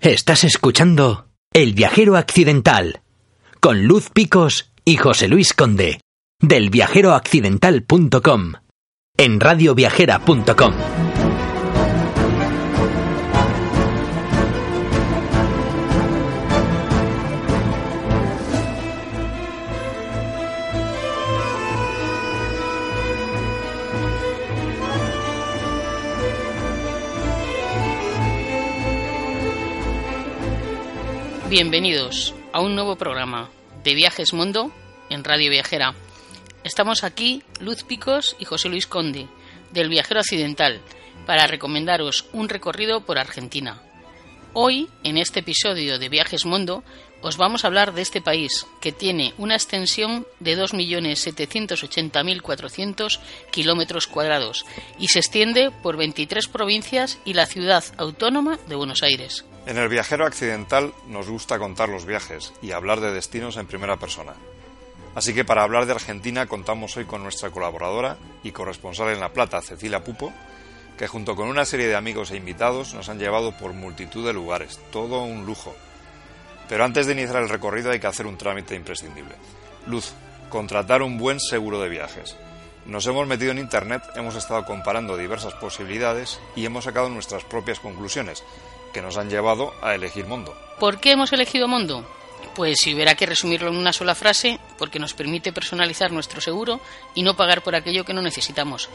Estás escuchando El Viajero Accidental con Luz Picos y José Luis Conde del viajeroaccidental.com en radioviajera.com. Bienvenidos a un nuevo programa de Viajes Mundo en Radio Viajera. Estamos aquí Luz Picos y José Luis Conde del Viajero Occidental para recomendaros un recorrido por Argentina. Hoy, en este episodio de Viajes Mundo, os vamos a hablar de este país que tiene una extensión de 2.780.400 kilómetros cuadrados y se extiende por 23 provincias y la ciudad autónoma de Buenos Aires. En el viajero accidental nos gusta contar los viajes y hablar de destinos en primera persona. Así que para hablar de Argentina contamos hoy con nuestra colaboradora y corresponsal en La Plata, Cecilia Pupo, que junto con una serie de amigos e invitados nos han llevado por multitud de lugares, todo un lujo. Pero antes de iniciar el recorrido hay que hacer un trámite imprescindible. Luz, contratar un buen seguro de viajes. Nos hemos metido en Internet, hemos estado comparando diversas posibilidades y hemos sacado nuestras propias conclusiones, que nos han llevado a elegir Mondo. ¿Por qué hemos elegido Mondo? Pues si hubiera que resumirlo en una sola frase, porque nos permite personalizar nuestro seguro y no pagar por aquello que no necesitamos.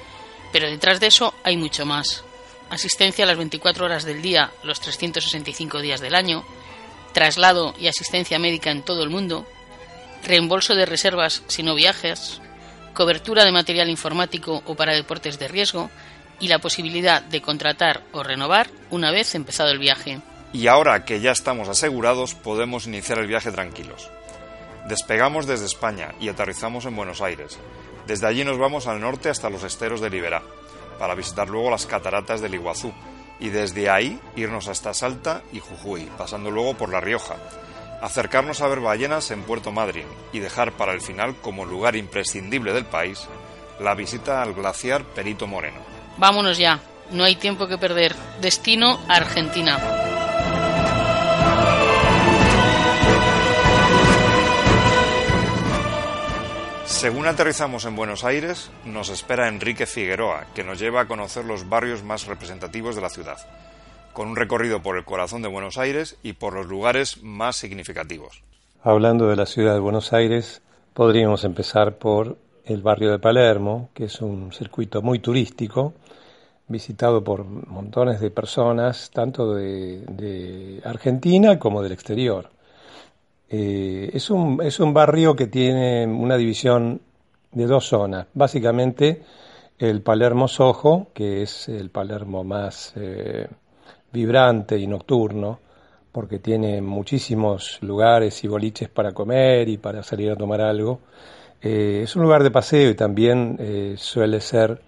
Pero detrás de eso hay mucho más. Asistencia a las 24 horas del día, los 365 días del año, traslado y asistencia médica en todo el mundo, reembolso de reservas si no viajes, cobertura de material informático o para deportes de riesgo, y la posibilidad de contratar o renovar una vez empezado el viaje. Y ahora que ya estamos asegurados, podemos iniciar el viaje tranquilos. Despegamos desde España y aterrizamos en Buenos Aires. Desde allí nos vamos al norte hasta los esteros de Liberá, para visitar luego las cataratas del Iguazú, y desde ahí irnos hasta Salta y Jujuy, pasando luego por La Rioja, acercarnos a ver ballenas en Puerto Madryn y dejar para el final, como lugar imprescindible del país, la visita al glaciar Perito Moreno. Vámonos ya, no hay tiempo que perder. Destino Argentina. Según aterrizamos en Buenos Aires, nos espera Enrique Figueroa, que nos lleva a conocer los barrios más representativos de la ciudad, con un recorrido por el corazón de Buenos Aires y por los lugares más significativos. Hablando de la ciudad de Buenos Aires, podríamos empezar por el barrio de Palermo, que es un circuito muy turístico, visitado por montones de personas, tanto de, Argentina como del exterior. Eh, es, un, es un barrio que tiene una división de dos zonas. Básicamente el Palermo Sojo, que es el Palermo más eh, vibrante y nocturno, porque tiene muchísimos lugares y boliches para comer y para salir a tomar algo. Eh, es un lugar de paseo y también suele ser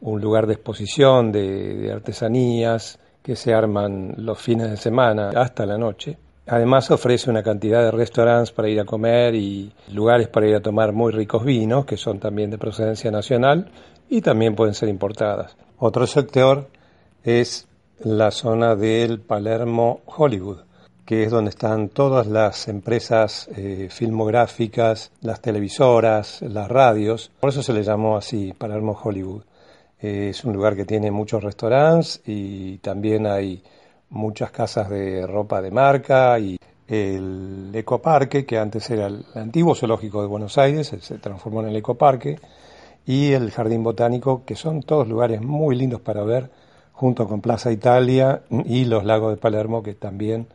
un lugar de exposición de, artesanías que se arman los fines de semana hasta la noche. Además ofrece una cantidad de restaurantes para ir a comer y lugares para ir a tomar muy ricos vinos, que son también de procedencia nacional y también pueden ser importadas. Otro sector es la zona del Palermo Hollywood, que es donde están todas las empresas eh, filmográficas, las televisoras, las radios. Por eso se le llamó así, Palermo Hollywood. Eh, es un lugar que tiene muchos restaurantes y también hay muchas casas de ropa de marca y el ecoparque, que antes era el antiguo zoológico de Buenos Aires, se transformó en el ecoparque, y el jardín botánico, que son todos lugares muy lindos para ver, junto con Plaza Italia y los lagos de Palermo, que también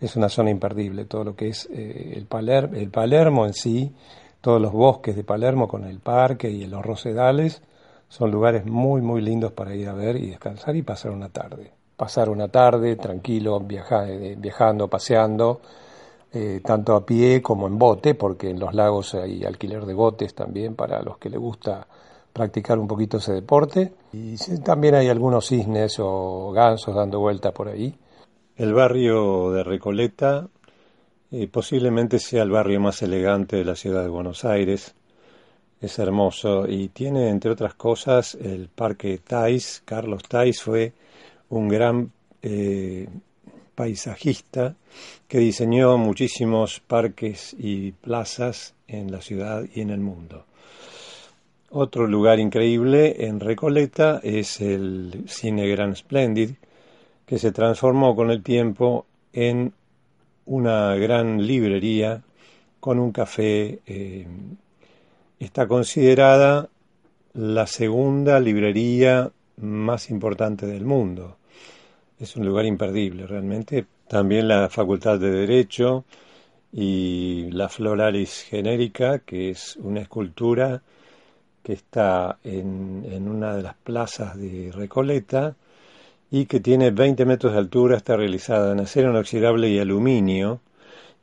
es una zona imperdible. Todo lo que es eh, el, el Palermo en sí, todos los bosques de Palermo con el parque y los rosedales, son lugares muy, muy lindos para ir a ver y descansar y pasar una tarde. pasar una tarde tranquilo viajando, paseando, eh, tanto a pie como en bote, porque en los lagos hay alquiler de botes también para los que les gusta practicar un poquito ese deporte. Y también hay algunos cisnes o gansos dando vuelta por ahí. El barrio de Recoleta eh, posiblemente sea el barrio más elegante de la ciudad de Buenos Aires. Es hermoso y tiene, entre otras cosas, el Parque Tais. Carlos Tais fue un gran eh, paisajista que diseñó muchísimos parques y plazas en la ciudad y en el mundo. Otro lugar increíble en Recoleta es el Cine Grand Splendid, que se transformó con el tiempo en una gran librería con un café. Eh, está considerada la segunda librería más importante del mundo es un lugar imperdible realmente. También la Facultad de Derecho y la Floralis Genérica, que es una escultura que está en, en una de las plazas de Recoleta y que tiene 20 metros de altura, está realizada en acero inoxidable y aluminio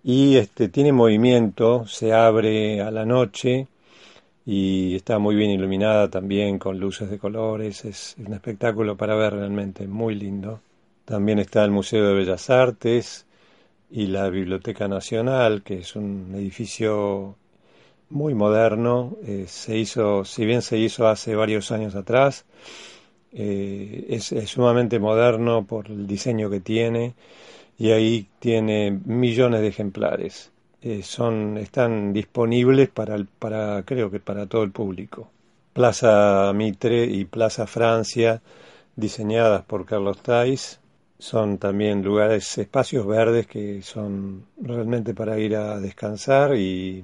y este, tiene movimiento, se abre a la noche y está muy bien iluminada también con luces de colores, es un espectáculo para ver realmente muy lindo. También está el Museo de Bellas Artes y la Biblioteca Nacional, que es un edificio muy moderno. Eh, se hizo, si bien se hizo hace varios años atrás, eh, es, sumamente moderno por el diseño que tiene y ahí tiene millones de ejemplares. Eh, son, están disponibles para, para, creo que para todo el público. Plaza Mitre y Plaza Francia, diseñadas por Carlos Tais, son también lugares, espacios verdes que son realmente para ir a descansar y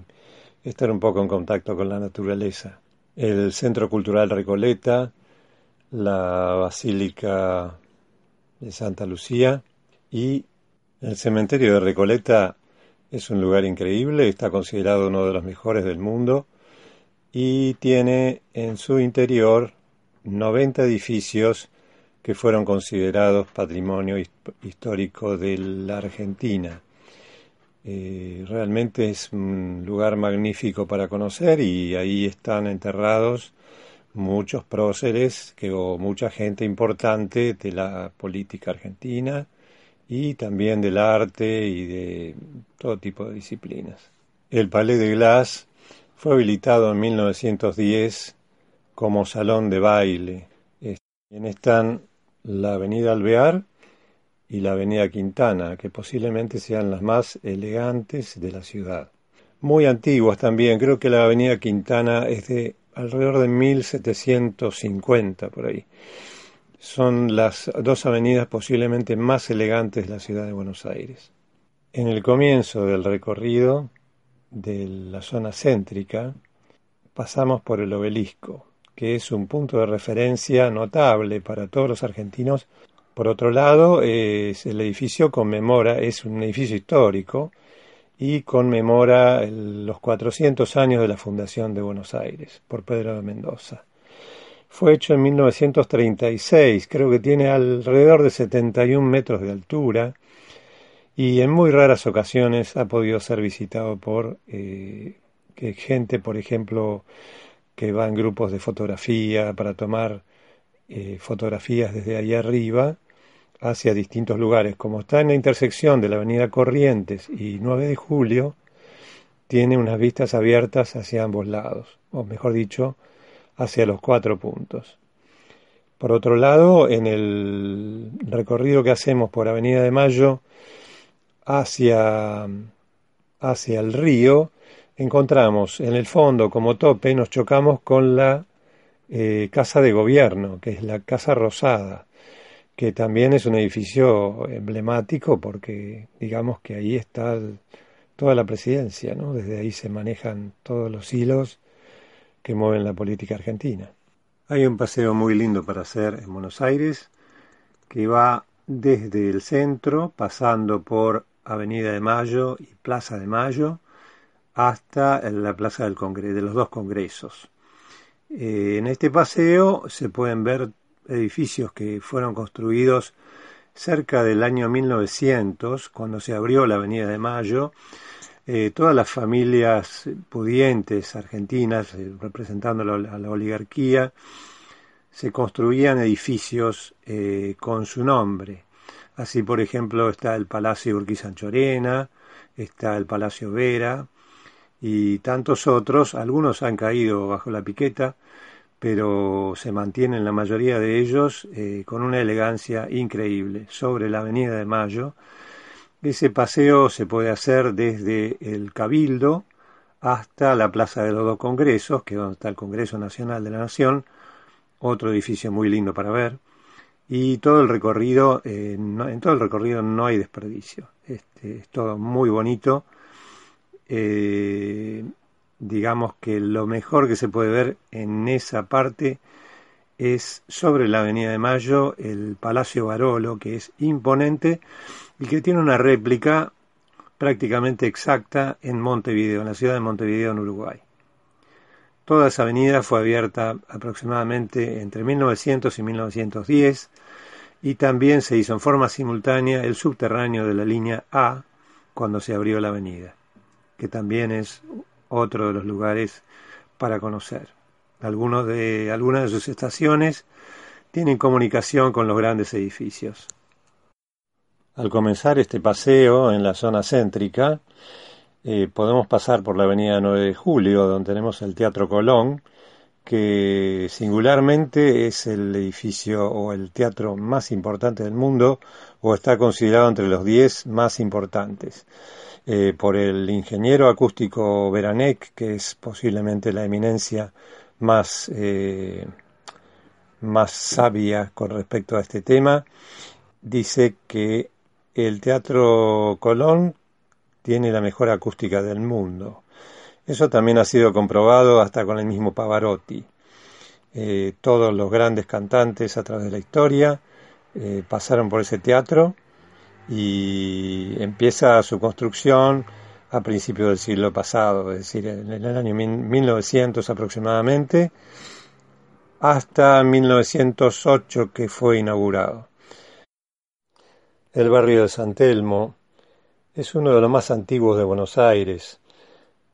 estar un poco en contacto con la naturaleza. El Centro Cultural Recoleta, la Basílica de Santa Lucía y el cementerio de Recoleta es un lugar increíble, está considerado uno de los mejores del mundo y tiene en su interior 90 edificios que fueron considerados patrimonio histórico de la Argentina. Eh, realmente es un lugar magnífico para conocer y ahí están enterrados muchos próceres que, o mucha gente importante de la política argentina y también del arte y de todo tipo de disciplinas. El Palais de Glass fue habilitado en 1910 como salón de baile. En están la avenida Alvear y la avenida Quintana, que posiblemente sean las más elegantes de la ciudad. Muy antiguas también, creo que la avenida Quintana es de alrededor de 1750 por ahí. Son las dos avenidas posiblemente más elegantes de la ciudad de Buenos Aires. En el comienzo del recorrido de la zona céntrica pasamos por el obelisco, que es un punto de referencia notable para todos los argentinos. Por otro lado, es, el edificio conmemora, es un edificio histórico y conmemora los 400 años de la fundación de Buenos Aires por Pedro de Mendoza. Fue hecho en 1936, creo que tiene alrededor de 71 metros de altura y en muy raras ocasiones ha podido ser visitado por eh, gente, por ejemplo, que va en grupos de fotografía para tomar eh, fotografías desde ahí arriba hacia distintos lugares. Como está en la intersección de la avenida Corrientes y 9 de Julio, tiene unas vistas abiertas hacia ambos lados, o mejor dicho, hacia los cuatro puntos. Por otro lado, en el recorrido que hacemos por Avenida de Mayo hacia, hacia el río, encontramos en el fondo como tope, nos chocamos con la eh, Casa de Gobierno, que es la Casa Rosada, que también es un edificio emblemático porque digamos que ahí está toda la presidencia, ¿no? desde ahí se manejan todos los hilos que mueven la política argentina. Hay un paseo muy lindo para hacer en Buenos Aires que va desde el centro, pasando por Avenida de Mayo y Plaza de Mayo, hasta la plaza del de los dos congresos. Eh, en este paseo se pueden ver edificios que fueron construidos cerca del año 1900, cuando se abrió la Avenida de Mayo, eh, todas las familias pudientes argentinas, eh, representando a la oligarquía, se construían edificios eh, con su nombre. Así, por ejemplo, está el Palacio Urquiza-Anchorena, está el Palacio Vera y tantos otros. Algunos han caído bajo la piqueta, pero se mantienen la mayoría de ellos eh, con una elegancia increíble sobre la Avenida de Mayo. Ese paseo se puede hacer desde el Cabildo hasta la Plaza de los Dos Congresos, que es donde está el Congreso Nacional de la Nación, otro edificio muy lindo para ver. Y todo el recorrido, eh, en todo el recorrido no hay desperdicio. Este, es todo muy bonito. Eh, digamos que lo mejor que se puede ver en esa parte es sobre la Avenida de Mayo el Palacio Barolo, que es imponente y que tiene una réplica prácticamente exacta en Montevideo, en la ciudad de Montevideo, en Uruguay. Toda esa avenida fue abierta aproximadamente entre 1900 y 1910 y también se hizo en forma simultánea el subterráneo de la línea A cuando se abrió la avenida, que también es otro de los lugares para conocer. Algunos de, algunas de sus estaciones tienen comunicación con los grandes edificios. Al comenzar este paseo en la zona céntrica, eh, podemos pasar por la avenida 9 de Julio, donde tenemos el Teatro Colón, que singularmente es el edificio o el teatro más importante del mundo o está considerado entre los 10 más importantes. Eh, por el ingeniero acústico Beranek, que es posiblemente la eminencia más, eh, más sabia con respecto a este tema, dice que el Teatro Colón tiene la mejor acústica del mundo. Eso también ha sido comprobado hasta con el mismo Pavarotti. Eh, todos los grandes cantantes a través de la historia eh, pasaron por ese teatro y empieza su construcción a principios del siglo pasado, es decir, en el año 1900 aproximadamente, hasta 1908 que fue inaugurado. El barrio de San Telmo es uno de los más antiguos de Buenos Aires.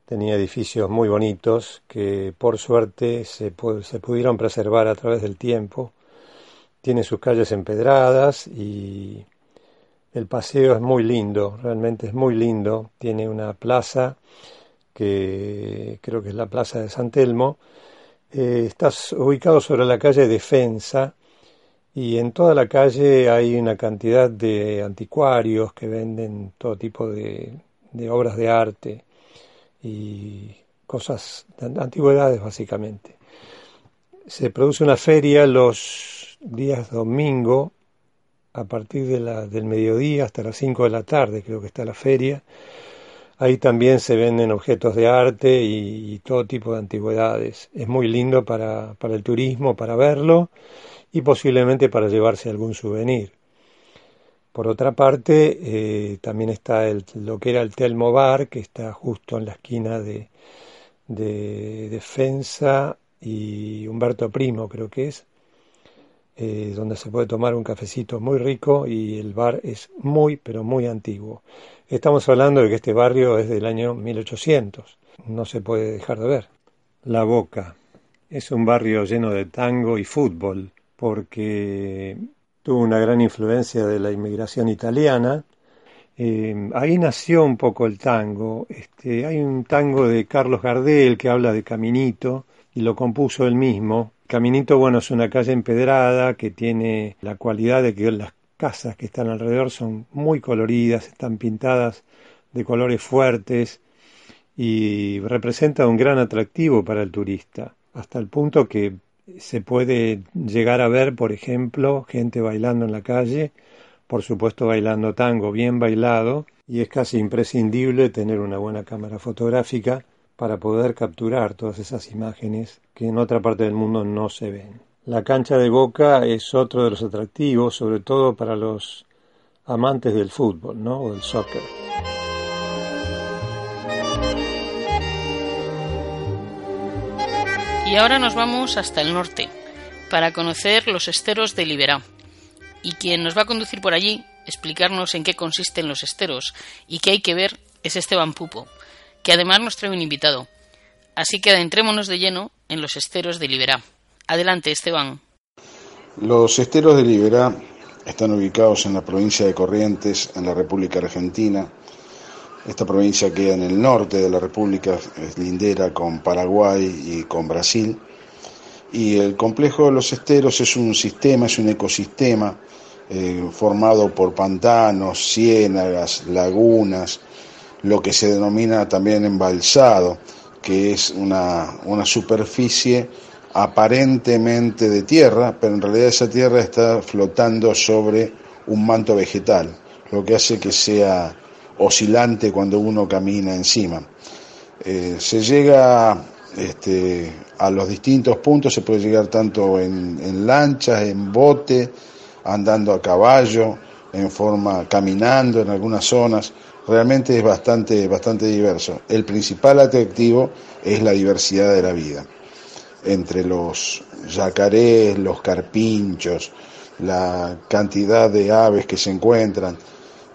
Tenía edificios muy bonitos que por suerte se, pudieron preservar a través del tiempo. Tiene sus calles empedradas y el paseo es muy lindo, realmente es muy lindo. Tiene una plaza que creo que es la plaza de San Telmo. Eh, está ubicado sobre la calle Defensa y en toda la calle hay una cantidad de anticuarios que venden todo tipo de, obras de arte y cosas, de antigüedades básicamente. Se produce una feria los días domingo a partir de la, del mediodía hasta las 5 de la tarde, creo que está la feria. Ahí también se venden objetos de arte y, y todo tipo de antigüedades. Es muy lindo para, para el turismo, para verlo y posiblemente para llevarse algún souvenir. Por otra parte, eh, también está el, lo que era el Telmo Bar, que está justo en la esquina de, de Defensa y Humberto Primo, creo que es, eh, donde se puede tomar un cafecito muy rico y el bar es muy, pero muy antiguo. Estamos hablando de que este barrio es del año 1800, no se puede dejar de ver. La Boca es un barrio lleno de tango y fútbol porque tuvo una gran influencia de la inmigración italiana. Eh, ahí nació un poco el tango. Este, hay un tango de Carlos Gardel que habla de Caminito y lo compuso él mismo. Caminito, bueno, es una calle empedrada que tiene la cualidad de que las casas que están alrededor son muy coloridas, están pintadas de colores fuertes y representa un gran atractivo para el turista, hasta el punto que se puede llegar a ver, por ejemplo, gente bailando en la calle, por supuesto bailando tango bien bailado, y es casi imprescindible tener una buena cámara fotográfica para poder capturar todas esas imágenes que en otra parte del mundo no se ven. La cancha de Boca es otro de los atractivos, sobre todo para los amantes del fútbol, ¿no? o del soccer. Y ahora nos vamos hasta el norte para conocer los esteros de Liberá. Y quien nos va a conducir por allí, explicarnos en qué consisten los esteros y qué hay que ver, es Esteban Pupo, que además nos trae un invitado. Así que adentrémonos de lleno en los esteros de Liberá. Adelante, Esteban. Los esteros de Liberá están ubicados en la provincia de Corrientes, en la República Argentina. Esta provincia queda en el norte de la República, es lindera con Paraguay y con Brasil. Y el complejo de los esteros es un sistema, es un ecosistema eh, formado por pantanos, ciénagas, lagunas, lo que se denomina también embalsado, que es una, una superficie aparentemente de tierra, pero en realidad esa tierra está flotando sobre un manto vegetal, lo que hace que sea oscilante cuando uno camina encima. Eh, se llega este, a los distintos puntos, se puede llegar tanto en, en lanchas, en bote, andando a caballo, en forma caminando en algunas zonas. Realmente es bastante, bastante diverso. El principal atractivo es la diversidad de la vida. Entre los yacarés, los carpinchos, la cantidad de aves que se encuentran,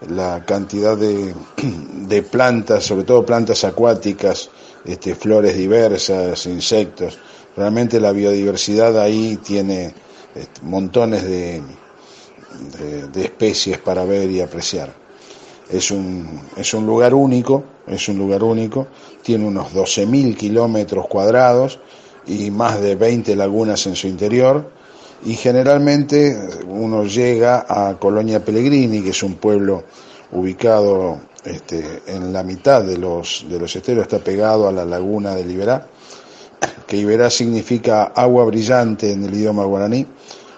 la cantidad de, de plantas, sobre todo plantas acuáticas, este, flores diversas, insectos. Realmente la biodiversidad ahí tiene este, montones de, de, especies para ver y apreciar. Es un, es un lugar único, es un lugar único, tiene unos 12.000 kilómetros cuadrados y más de 20 lagunas en su interior y generalmente uno llega a Colonia Pellegrini, que es un pueblo ubicado este, en la mitad de los, de los esteros, está pegado a la laguna de Liberá, que Iberá significa agua brillante en el idioma guaraní,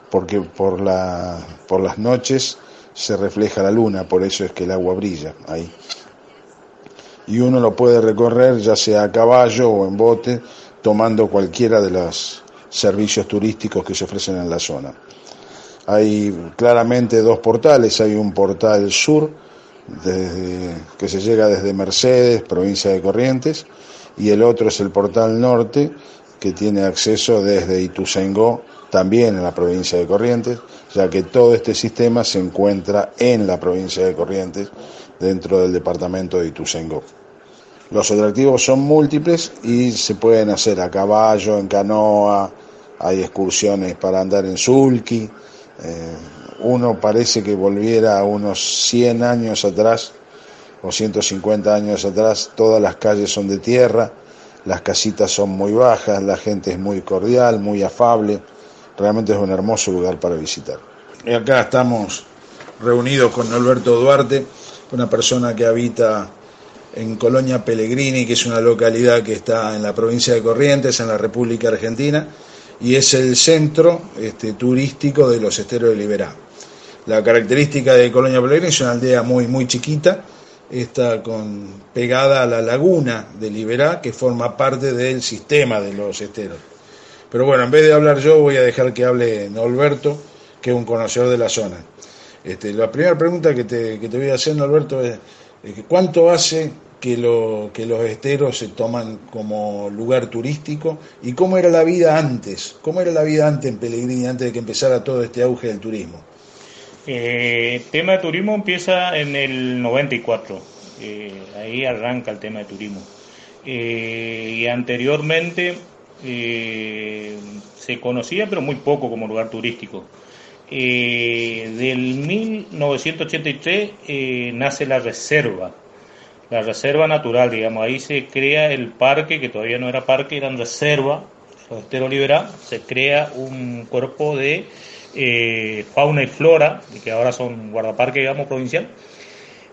porque por, la, por las noches se refleja la luna, por eso es que el agua brilla ahí. Y uno lo puede recorrer ya sea a caballo o en bote, tomando cualquiera de los servicios turísticos que se ofrecen en la zona. Hay claramente dos portales, hay un portal sur, desde, que se llega desde Mercedes, provincia de Corrientes, y el otro es el portal norte, que tiene acceso desde Ituzaingó, también en la provincia de Corrientes, ya que todo este sistema se encuentra en la provincia de Corrientes, dentro del departamento de Ituzaingó. Los atractivos son múltiples y se pueden hacer a caballo, en canoa, hay excursiones para andar en sulky. Eh, uno parece que volviera a unos 100 años atrás o 150 años atrás, todas las calles son de tierra, las casitas son muy bajas, la gente es muy cordial, muy afable, realmente es un hermoso lugar para visitar. Y acá estamos reunidos con Alberto Duarte, una persona que habita en Colonia Pellegrini, que es una localidad que está en la provincia de Corrientes, en la República Argentina, y es el centro este, turístico de los esteros de Liberá. La característica de Colonia Pellegrini es una aldea muy, muy chiquita, está con, pegada a la laguna de Liberá, que forma parte del sistema de los esteros. Pero bueno, en vez de hablar yo, voy a dejar que hable Norberto, que es un conocedor de la zona. Este, la primera pregunta que te, que te voy a hacer, Norberto, es ¿cuánto hace que, lo, que los esteros se toman como lugar turístico y cómo era la vida antes, cómo era la vida antes en Pellegrini, antes de que empezara todo este auge del turismo. Eh, el tema de turismo empieza en el 94, eh, ahí arranca el tema de turismo. Eh, y anteriormente se conocía, pero muy poco como lugar turístico. del 1983 nace la reserva, la reserva natural, digamos, ahí se crea el parque, que todavía no era parque, era reserva, Estero Liberal, se crea un cuerpo de eh, fauna y flora, que ahora son guardaparque, digamos, provincial.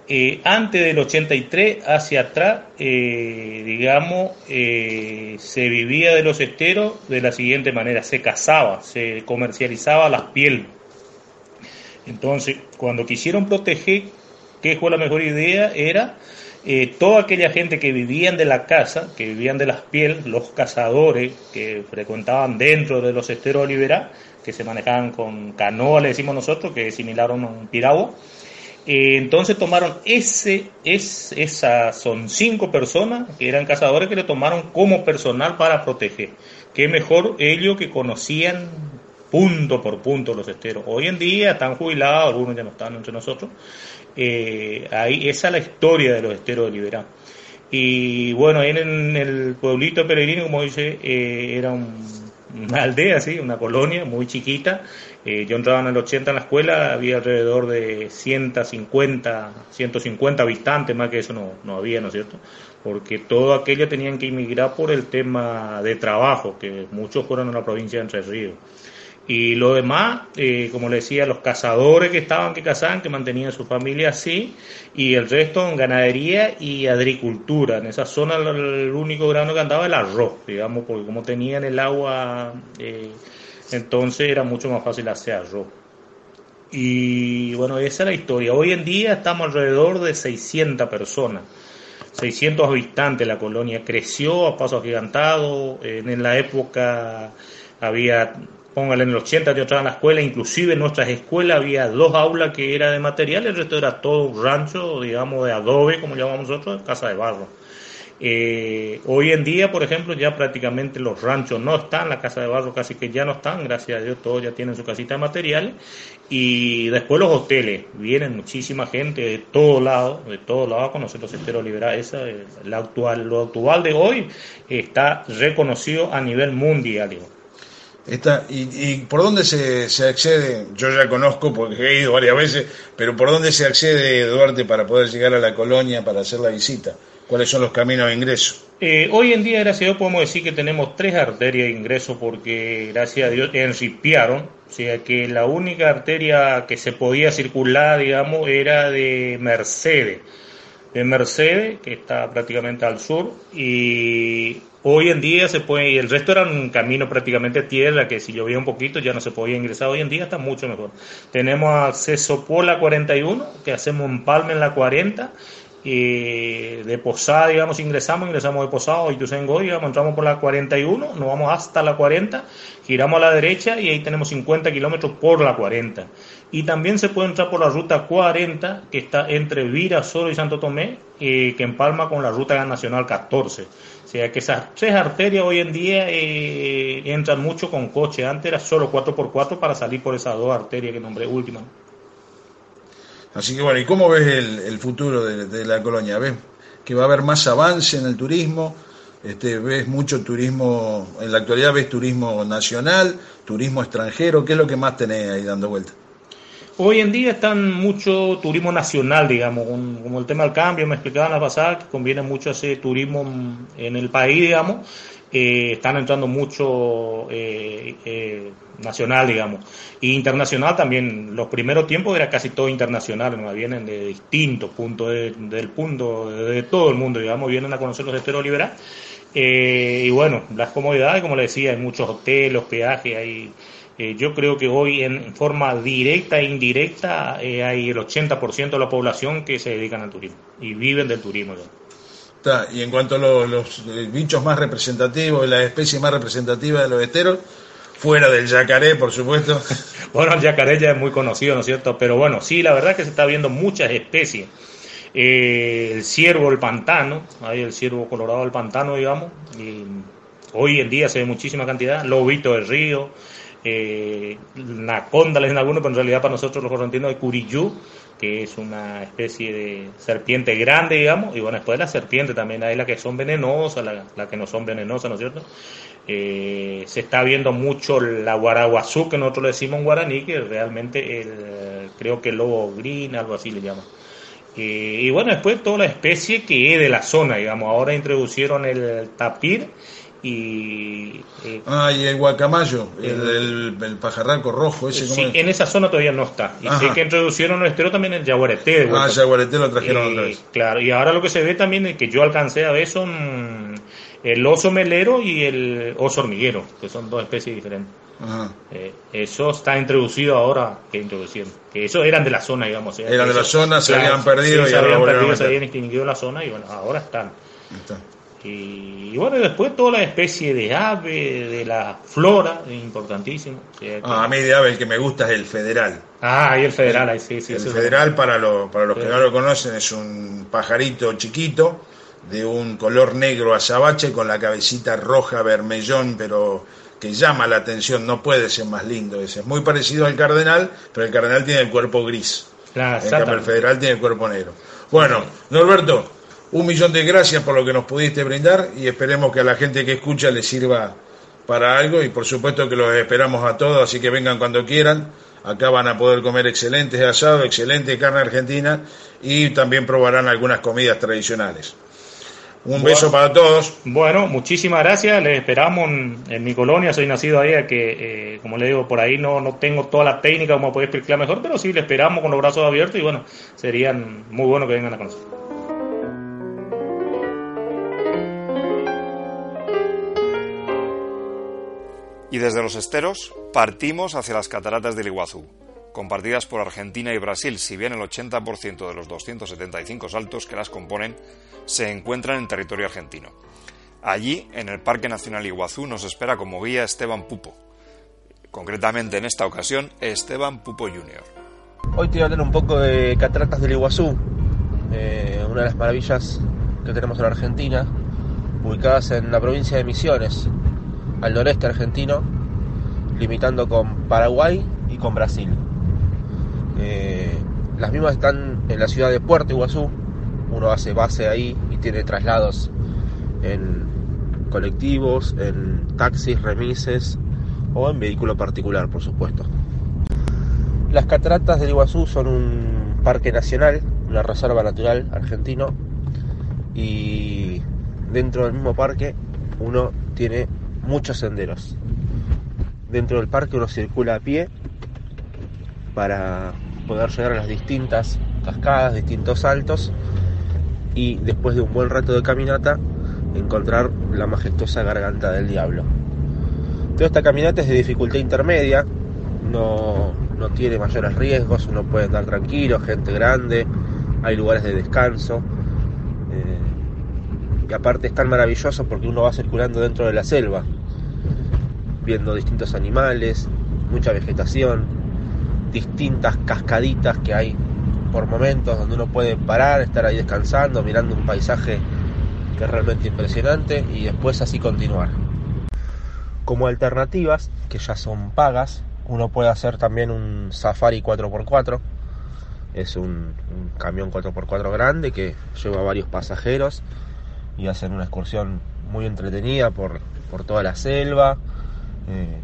Eh, antes del 83 hacia atrás, eh, digamos, se vivía de los esteros de la siguiente manera, se cazaba, se comercializaba las pieles. Entonces, cuando quisieron proteger, ¿qué fue la mejor idea? Era toda aquella gente que vivían de la casa, que vivían de las pieles, los cazadores que frecuentaban dentro de los esteros liberales, que se manejaban con canoa, le decimos nosotros, que es a un piragua. Eh, entonces tomaron ese, es, esas son cinco personas que eran cazadores que le tomaron como personal para proteger. Qué mejor ellos que conocían punto por punto los esteros. Hoy en día están jubilados, algunos ya no están entre nosotros. Eh, ahí, esa es la historia de los esteros de Liberá. Y bueno, ahí en el pueblito peregrino, como dice, eh, era una aldea, ¿sí? una colonia muy chiquita. Eh, yo entraba en el 80 en la escuela, había alrededor de 150, 150 habitantes, más que eso no, no había, ¿no es cierto? Porque todo aquello tenían que emigrar por el tema de trabajo, que muchos fueron en la provincia de Entre Ríos. Y lo demás, eh, como le decía, los cazadores que estaban, que cazaban, que mantenían su familia así, y el resto en ganadería y agricultura. En esa zona el, único grano que andaba era el arroz, digamos, porque como tenían el agua, eh, entonces era mucho más fácil hacer arroz. Y bueno, esa es la historia. Hoy en día estamos alrededor de 600 personas. 600 habitantes la colonia creció a paso agigantado. En la época había póngale en el 80 yo estaba en la escuela, inclusive en nuestras escuelas había dos aulas que era de material, el resto era todo un rancho, digamos, de adobe, como llamamos nosotros, casa de barro. Eh, hoy en día, por ejemplo, ya prácticamente los ranchos no están, la casa de barro casi que ya no están, gracias a Dios todos ya tienen su casita de material. Y después los hoteles, vienen muchísima gente de todos lados, de todos lados a conocer los esteros liberales. Esa, la actual, lo actual de hoy está reconocido a nivel mundial. Y, por dónde se, se, accede? Yo ya conozco porque he ido varias veces, pero ¿por dónde se accede, Duarte, para poder llegar a la colonia para hacer la visita? ¿Cuáles son los caminos de ingreso? Eh, hoy en día, gracias a Dios, podemos decir que tenemos tres arterias de ingreso porque, gracias a Dios, enripiaron. O sea que la única arteria que se podía circular, digamos, era de Mercedes. De Mercedes, que está prácticamente al sur, y hoy en día se puede, y el resto era un camino prácticamente tierra, que si llovía un poquito ya no se podía ingresar. Hoy en día está mucho mejor. Tenemos acceso por la 41, que hacemos un palme en la 40, y de Posada, digamos, ingresamos, ingresamos de Posada, Ituzengo, digamos, entramos por la 41, nos vamos hasta la 40, giramos a la derecha y ahí tenemos 50 kilómetros por la 40. Y también se puede entrar por la ruta 40, que está entre Vira, Soro y Santo Tomé, eh, que empalma con la ruta nacional 14. O sea que esas tres arterias hoy en día eh, entran mucho con coche. Antes era solo 4x4 para salir por esas dos arterias que nombré últimas. Así que bueno, ¿y cómo ves el, futuro de, la colonia? ¿Ves que va a haber más avance en el turismo? Este, ¿Ves mucho turismo, en la actualidad ves turismo nacional, turismo extranjero? ¿Qué es lo que más tenés ahí dando vuelta? Hoy en día están mucho turismo nacional, digamos, como el tema del cambio, me explicaban la pasada que conviene mucho hacer turismo en el país, digamos, eh, están entrando mucho eh, eh, nacional, digamos, y internacional también. Los primeros tiempos era casi todo internacional, ¿no? vienen de distintos puntos del punto, de, todo el mundo, digamos, vienen a conocer los esteros liberales. y bueno, las comodidades, como le decía, hay muchos hoteles, peajes, hay... yo creo que hoy en forma directa e indirecta hay el 80% de la población que se dedican al turismo y viven del turismo. Y en cuanto a los, eh, bichos más representativos, las especies más representativas de los esteros, fuera del yacaré, por supuesto. bueno, el yacaré ya es muy conocido, ¿no es cierto? Pero bueno, sí, la verdad es que se está viendo muchas especies. Eh, el ciervo del pantano, hay el ciervo colorado del pantano, digamos, y hoy en día se ve muchísima cantidad, lobito del río, eh, naconda, le dicen algunos, pero en realidad para nosotros los correntinos hay curiyú, que es una especie de serpiente grande, digamos, y bueno, después de la serpiente también hay las que son venenosas, las que no son venenosas, ¿no es cierto? Eh, se está viendo mucho la guaraguazú, que nosotros le decimos en guaraní, que realmente el, creo que el lobo green, algo así le llaman. Eh, y bueno, después toda la especie que es de la zona, digamos, ahora introducieron el tapir, y eh, ah y el guacamayo el, el, pajarraco rojo ese sí en esa zona todavía no está. Y sé que introducieron el estero también el yaguareté ah el yaguareté lo trajeron otra vez. claro y ahora lo que se ve también es que yo alcancé a ver son el oso melero y el oso hormiguero que son dos especies diferentes. Eh, eso está introducido ahora que introducieron que eso eran de la zona digamos eran de la zona se habían perdido y se habían perdido se habían extinguido la zona y bueno ahora están. Está. Y, bueno, después toda la especie de ave, de la flora, importantísimo. Ah, a mí de ave el que me gusta es el federal. Ah, y el federal, ahí sí, sí. El federal, para, para los que no lo conocen, es un pajarito chiquito de un color negro azabache con la cabecita roja, vermellón, pero que llama la atención, no puede ser más lindo ese. Es muy parecido al Cardenal, pero el Cardenal tiene el cuerpo gris. Claro, en cambio, el Federal tiene el cuerpo negro. Bueno, Norberto, un millón de gracias por lo que nos pudiste brindar y esperemos que a la gente que escucha le sirva para algo y por supuesto que los esperamos a todos, así que vengan cuando quieran. Acá van a poder comer excelentes asados, excelente carne argentina y también probarán algunas comidas tradicionales. Un beso para todos. Bueno, muchísimas gracias. Les esperamos en, mi colonia. Soy nacido ahí, que, eh, como le digo, por ahí no, no tengo toda la técnica como poder explicar mejor, pero sí le esperamos con los brazos abiertos y bueno, serían muy buenos que vengan a conocer. Y desde los esteros partimos hacia las cataratas del Iguazú, compartidas por Argentina y Brasil, si bien el 80% de los 275 saltos que las componen se encuentran en territorio argentino. Allí, en el Parque Nacional Iguazú, nos espera como guía Esteban Pupo. Concretamente en esta ocasión, Esteban Pupo Jr. Hoy te voy a hablar un poco de Cataratas del Iguazú, eh, una de las maravillas que tenemos en Argentina, ubicadas en la provincia de Misiones, al noreste argentino, limitando con Paraguay y con Brasil. Eh, las mismas están en la ciudad de Puerto Iguazú, uno hace base ahí y tiene traslados en colectivos, en taxis, remises o en vehículo particular, por supuesto. Las cataratas del Iguazú son un parque nacional, una reserva natural argentino y dentro del mismo parque uno tiene muchos senderos. Dentro del parque uno circula a pie para poder llegar a las distintas cascadas, distintos saltos y después de un buen rato de caminata encontrar la majestuosa garganta del diablo. Toda esta caminata es de dificultad intermedia, no, no tiene mayores riesgos, uno puede andar tranquilo, gente grande, hay lugares de descanso. Y aparte es tan maravilloso porque uno va circulando dentro de la selva, viendo distintos animales, mucha vegetación, distintas cascaditas que hay por momentos donde uno puede parar, estar ahí descansando, mirando un paisaje que es realmente impresionante y después así continuar. Como alternativas, que ya son pagas, uno puede hacer también un Safari 4x4. Es un, camión 4x4 grande que lleva varios pasajeros y hacen una excursión muy entretenida por, toda la selva, eh,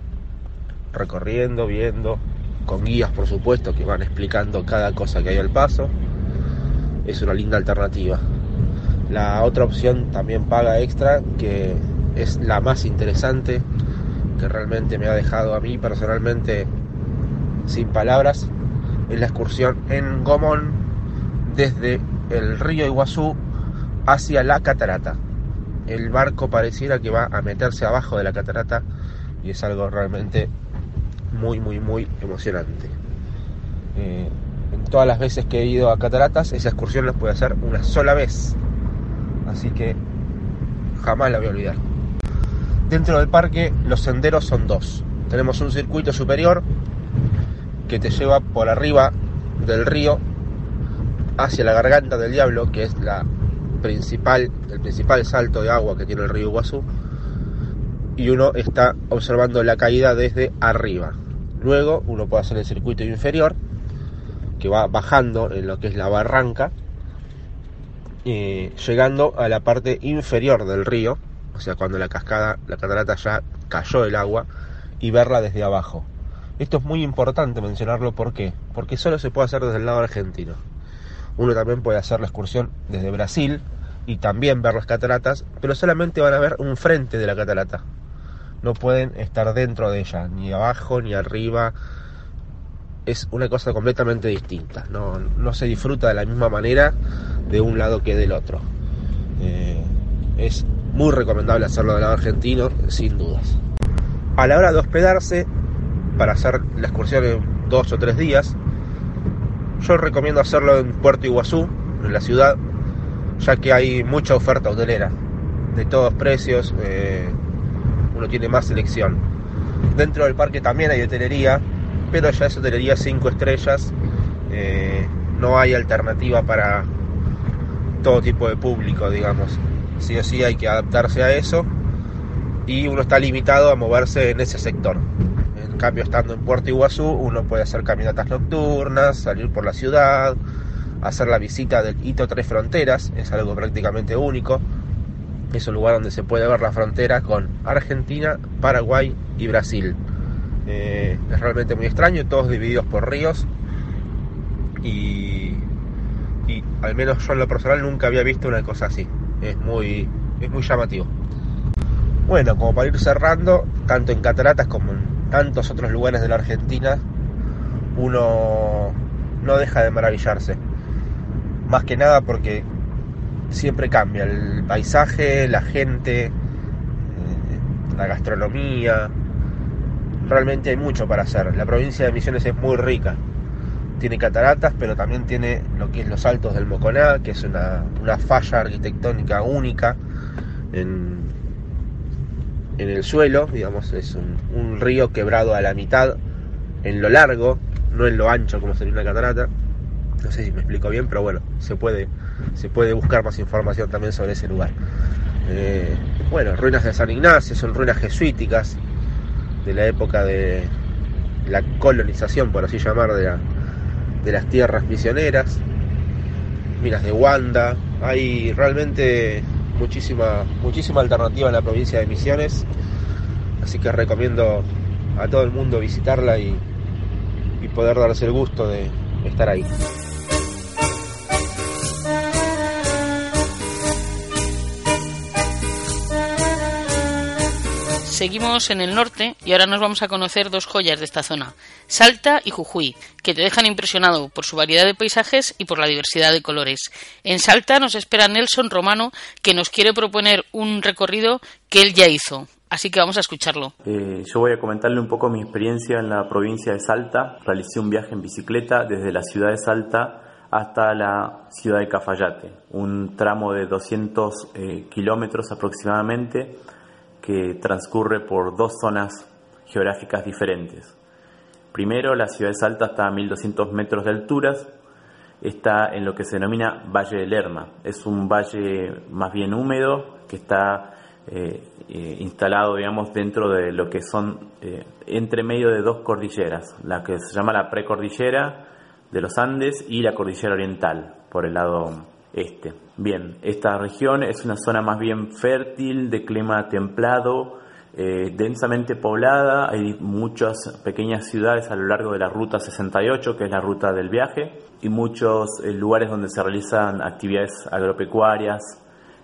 recorriendo, viendo con guías por supuesto que van explicando cada cosa que hay al paso. Es una linda alternativa. La otra opción también paga extra, que es la más interesante, que realmente me ha dejado a mí personalmente sin palabras, es la excursión en Gomón desde el río Iguazú hacia la catarata. El barco pareciera que va a meterse abajo de la catarata y es algo realmente muy, muy, muy emocionante. Eh, en todas las veces que he ido a Cataratas, esa excursión la pude hacer una sola vez. Así que jamás la voy a olvidar. Dentro del parque los senderos son dos. Tenemos un circuito superior que te lleva por arriba del río hacia la garganta del diablo, que es la principal, el principal salto de agua que tiene el río Iguazú y uno está observando la caída desde arriba. Luego uno puede hacer el circuito inferior, que va bajando en lo que es la barranca, llegando a la parte inferior del río, o sea, cuando la cascada, la catarata ya cayó el agua, y verla desde abajo. Esto es muy importante mencionarlo, ¿por qué? Porque solo se puede hacer desde el lado argentino. Uno también puede hacer la excursión desde Brasil y también ver las cataratas, pero solamente van a ver un frente de la catarata no pueden estar dentro de ella, ni abajo ni arriba. Es una cosa completamente distinta. No, se disfruta de la misma manera de un lado que del otro. Eh, es muy recomendable hacerlo del lado argentino, sin dudas. A la hora de hospedarse, para hacer la excursión en dos o tres días, yo recomiendo hacerlo en Puerto Iguazú, en la ciudad, ya que hay mucha oferta hotelera, de todos precios. Eh, uno tiene más selección. Dentro del parque también hay hotelería, pero ya es hotelería 5 estrellas, eh, no hay alternativa para todo tipo de público, digamos. Sí o sí hay que adaptarse a eso, y uno está limitado a moverse en ese sector. Cambio, estando en Puerto Iguazú, uno puede hacer caminatas nocturnas, salir por la ciudad, hacer la visita del Hito Tres Fronteras, es algo prácticamente único. Es un lugar donde se puede ver la frontera con Argentina, Paraguay y Brasil. Eh, es realmente muy extraño, todos divididos por ríos. Y, y al menos yo en lo personal nunca había visto una cosa así. Es muy, es muy llamativo. Bueno, como para ir cerrando, tanto en Cataratas como en tantos otros lugares de la Argentina, uno no deja de maravillarse. Más que nada porque siempre cambia el paisaje, la gente, eh, la gastronomía. Realmente hay mucho para hacer. La provincia de Misiones es muy rica. Tiene cataratas, pero también tiene lo que es los Altos del Moconá, que es una, una falla arquitectónica única en el suelo, digamos, es un, río quebrado a la mitad en lo largo, no en lo ancho como sería una catarata. No sé si me explico bien, pero bueno, se puede, se puede buscar más información también sobre ese lugar. Eh, bueno, ruinas de San Ignacio, son ruinas jesuíticas de la época de la colonización, por así llamar, de, de las tierras misioneras, minas de Wanda, hay realmente muchísima, muchísima alternativa en la provincia de Misiones, así que recomiendo a todo el mundo visitarla y, y poder darse el gusto de estar ahí. Seguimos en el norte y ahora nos vamos a conocer dos joyas de esta zona, Salta y Jujuy, que te dejan impresionado por su variedad de paisajes y por la diversidad de colores. En Salta nos espera Nelson Romano, que nos quiere proponer un recorrido que él ya hizo. Así que vamos a escucharlo. Eh, yo voy a comentarle un poco mi experiencia en la provincia de Salta. Realicé un viaje en bicicleta desde la ciudad de Salta hasta la ciudad de Cafayate, un tramo de 200 eh, kilómetros aproximadamente que transcurre por dos zonas geográficas diferentes. Primero, la ciudad de Salta está a 1200 metros de altura, está en lo que se denomina Valle del Lerma. Es un valle más bien húmedo que está eh, eh, instalado, digamos, dentro de lo que son eh, entre medio de dos cordilleras, la que se llama la precordillera de los Andes y la cordillera oriental, por el lado este. Bien, esta región es una zona más bien fértil, de clima templado, eh, densamente poblada, hay muchas pequeñas ciudades a lo largo de la ruta 68, que es la ruta del viaje, y muchos eh, lugares donde se realizan actividades agropecuarias,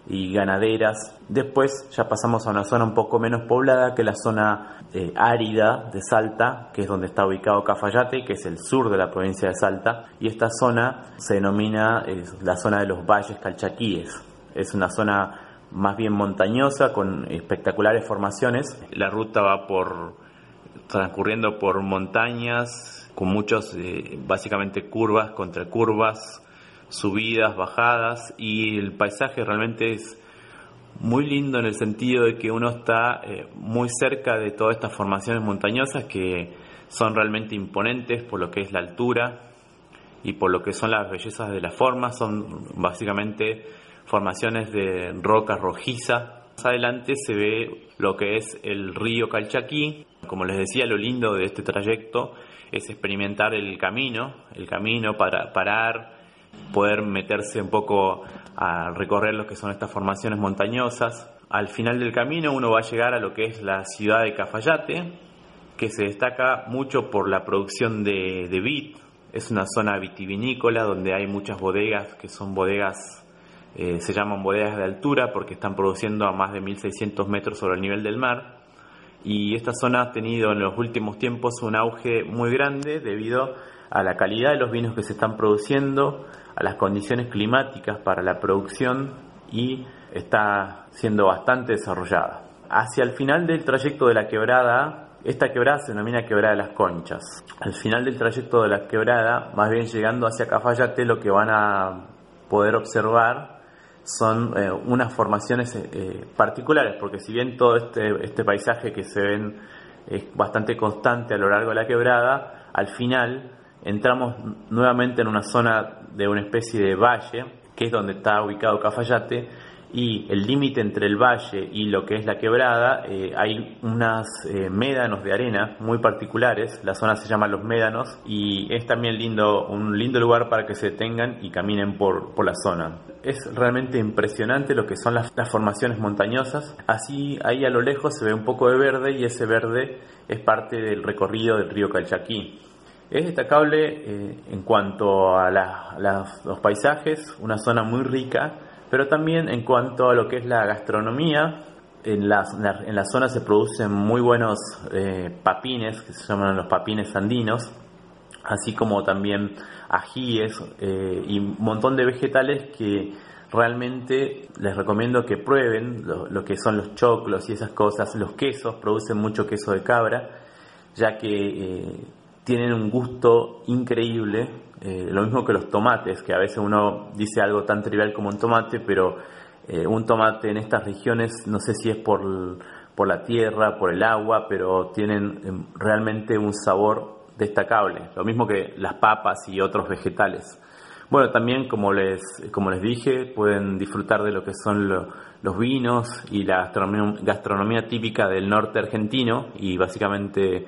y ganaderas. Después ya pasamos a una zona un poco menos poblada, que la zona eh, árida de Salta, que es donde está ubicado Cafayate, que es el sur de la provincia de Salta, y esta zona se denomina eh, la zona de los valles calchaquíes. Es una zona más bien montañosa con espectaculares formaciones. La ruta va por transcurriendo por montañas con muchos eh, básicamente curvas contra curvas subidas, bajadas y el paisaje realmente es muy lindo en el sentido de que uno está eh, muy cerca de todas estas formaciones montañosas que son realmente imponentes por lo que es la altura y por lo que son las bellezas de las formas, son básicamente formaciones de roca rojiza. Más adelante se ve lo que es el río Calchaquí. Como les decía, lo lindo de este trayecto es experimentar el camino, el camino para parar, poder meterse un poco a recorrer lo que son estas formaciones montañosas. Al final del camino uno va a llegar a lo que es la ciudad de Cafayate, que se destaca mucho por la producción de, de vid. Es una zona vitivinícola donde hay muchas bodegas que son bodegas, eh, se llaman bodegas de altura porque están produciendo a más de 1600 metros sobre el nivel del mar. Y esta zona ha tenido en los últimos tiempos un auge muy grande debido a la calidad de los vinos que se están produciendo, a las condiciones climáticas para la producción y está siendo bastante desarrollada. Hacia el final del trayecto de la quebrada, esta quebrada se denomina quebrada de las conchas. Al final del trayecto de la quebrada, más bien llegando hacia Cafayate, lo que van a poder observar son eh, unas formaciones eh, particulares, porque si bien todo este, este paisaje que se ven es bastante constante a lo largo de la quebrada, al final entramos nuevamente en una zona de una especie de valle, que es donde está ubicado Cafayate, y el límite entre el valle y lo que es la quebrada, eh, hay unas eh, médanos de arena muy particulares, la zona se llama Los Médanos y es también lindo, un lindo lugar para que se detengan y caminen por, por la zona. Es realmente impresionante lo que son las, formaciones montañosas, así ahí a lo lejos se ve un poco de verde y ese verde es parte del recorrido del río Calchaquí. Es destacable eh, en cuanto a los paisajes, una zona muy rica, pero también en cuanto a lo que es la gastronomía, en la, en la zona se producen muy buenos eh, papines, que se llaman los papines andinos, así como también ajíes eh, y un montón de vegetales que realmente les recomiendo que prueben lo, que son los choclos y esas cosas. Los quesos, producen mucho queso de cabra, ya que tienen un gusto increíble eh, lo mismo que los tomates, que a veces uno dice algo tan trivial como un tomate, pero eh, un tomate en estas regiones, no sé si es por, por la tierra, por el agua, pero tienen em, realmente un sabor destacable, lo mismo que las papas y otros vegetales. Bueno, también como les, como les dije, pueden disfrutar de lo que son los vinos y la gastronomía, gastronomía típica del norte argentino y básicamente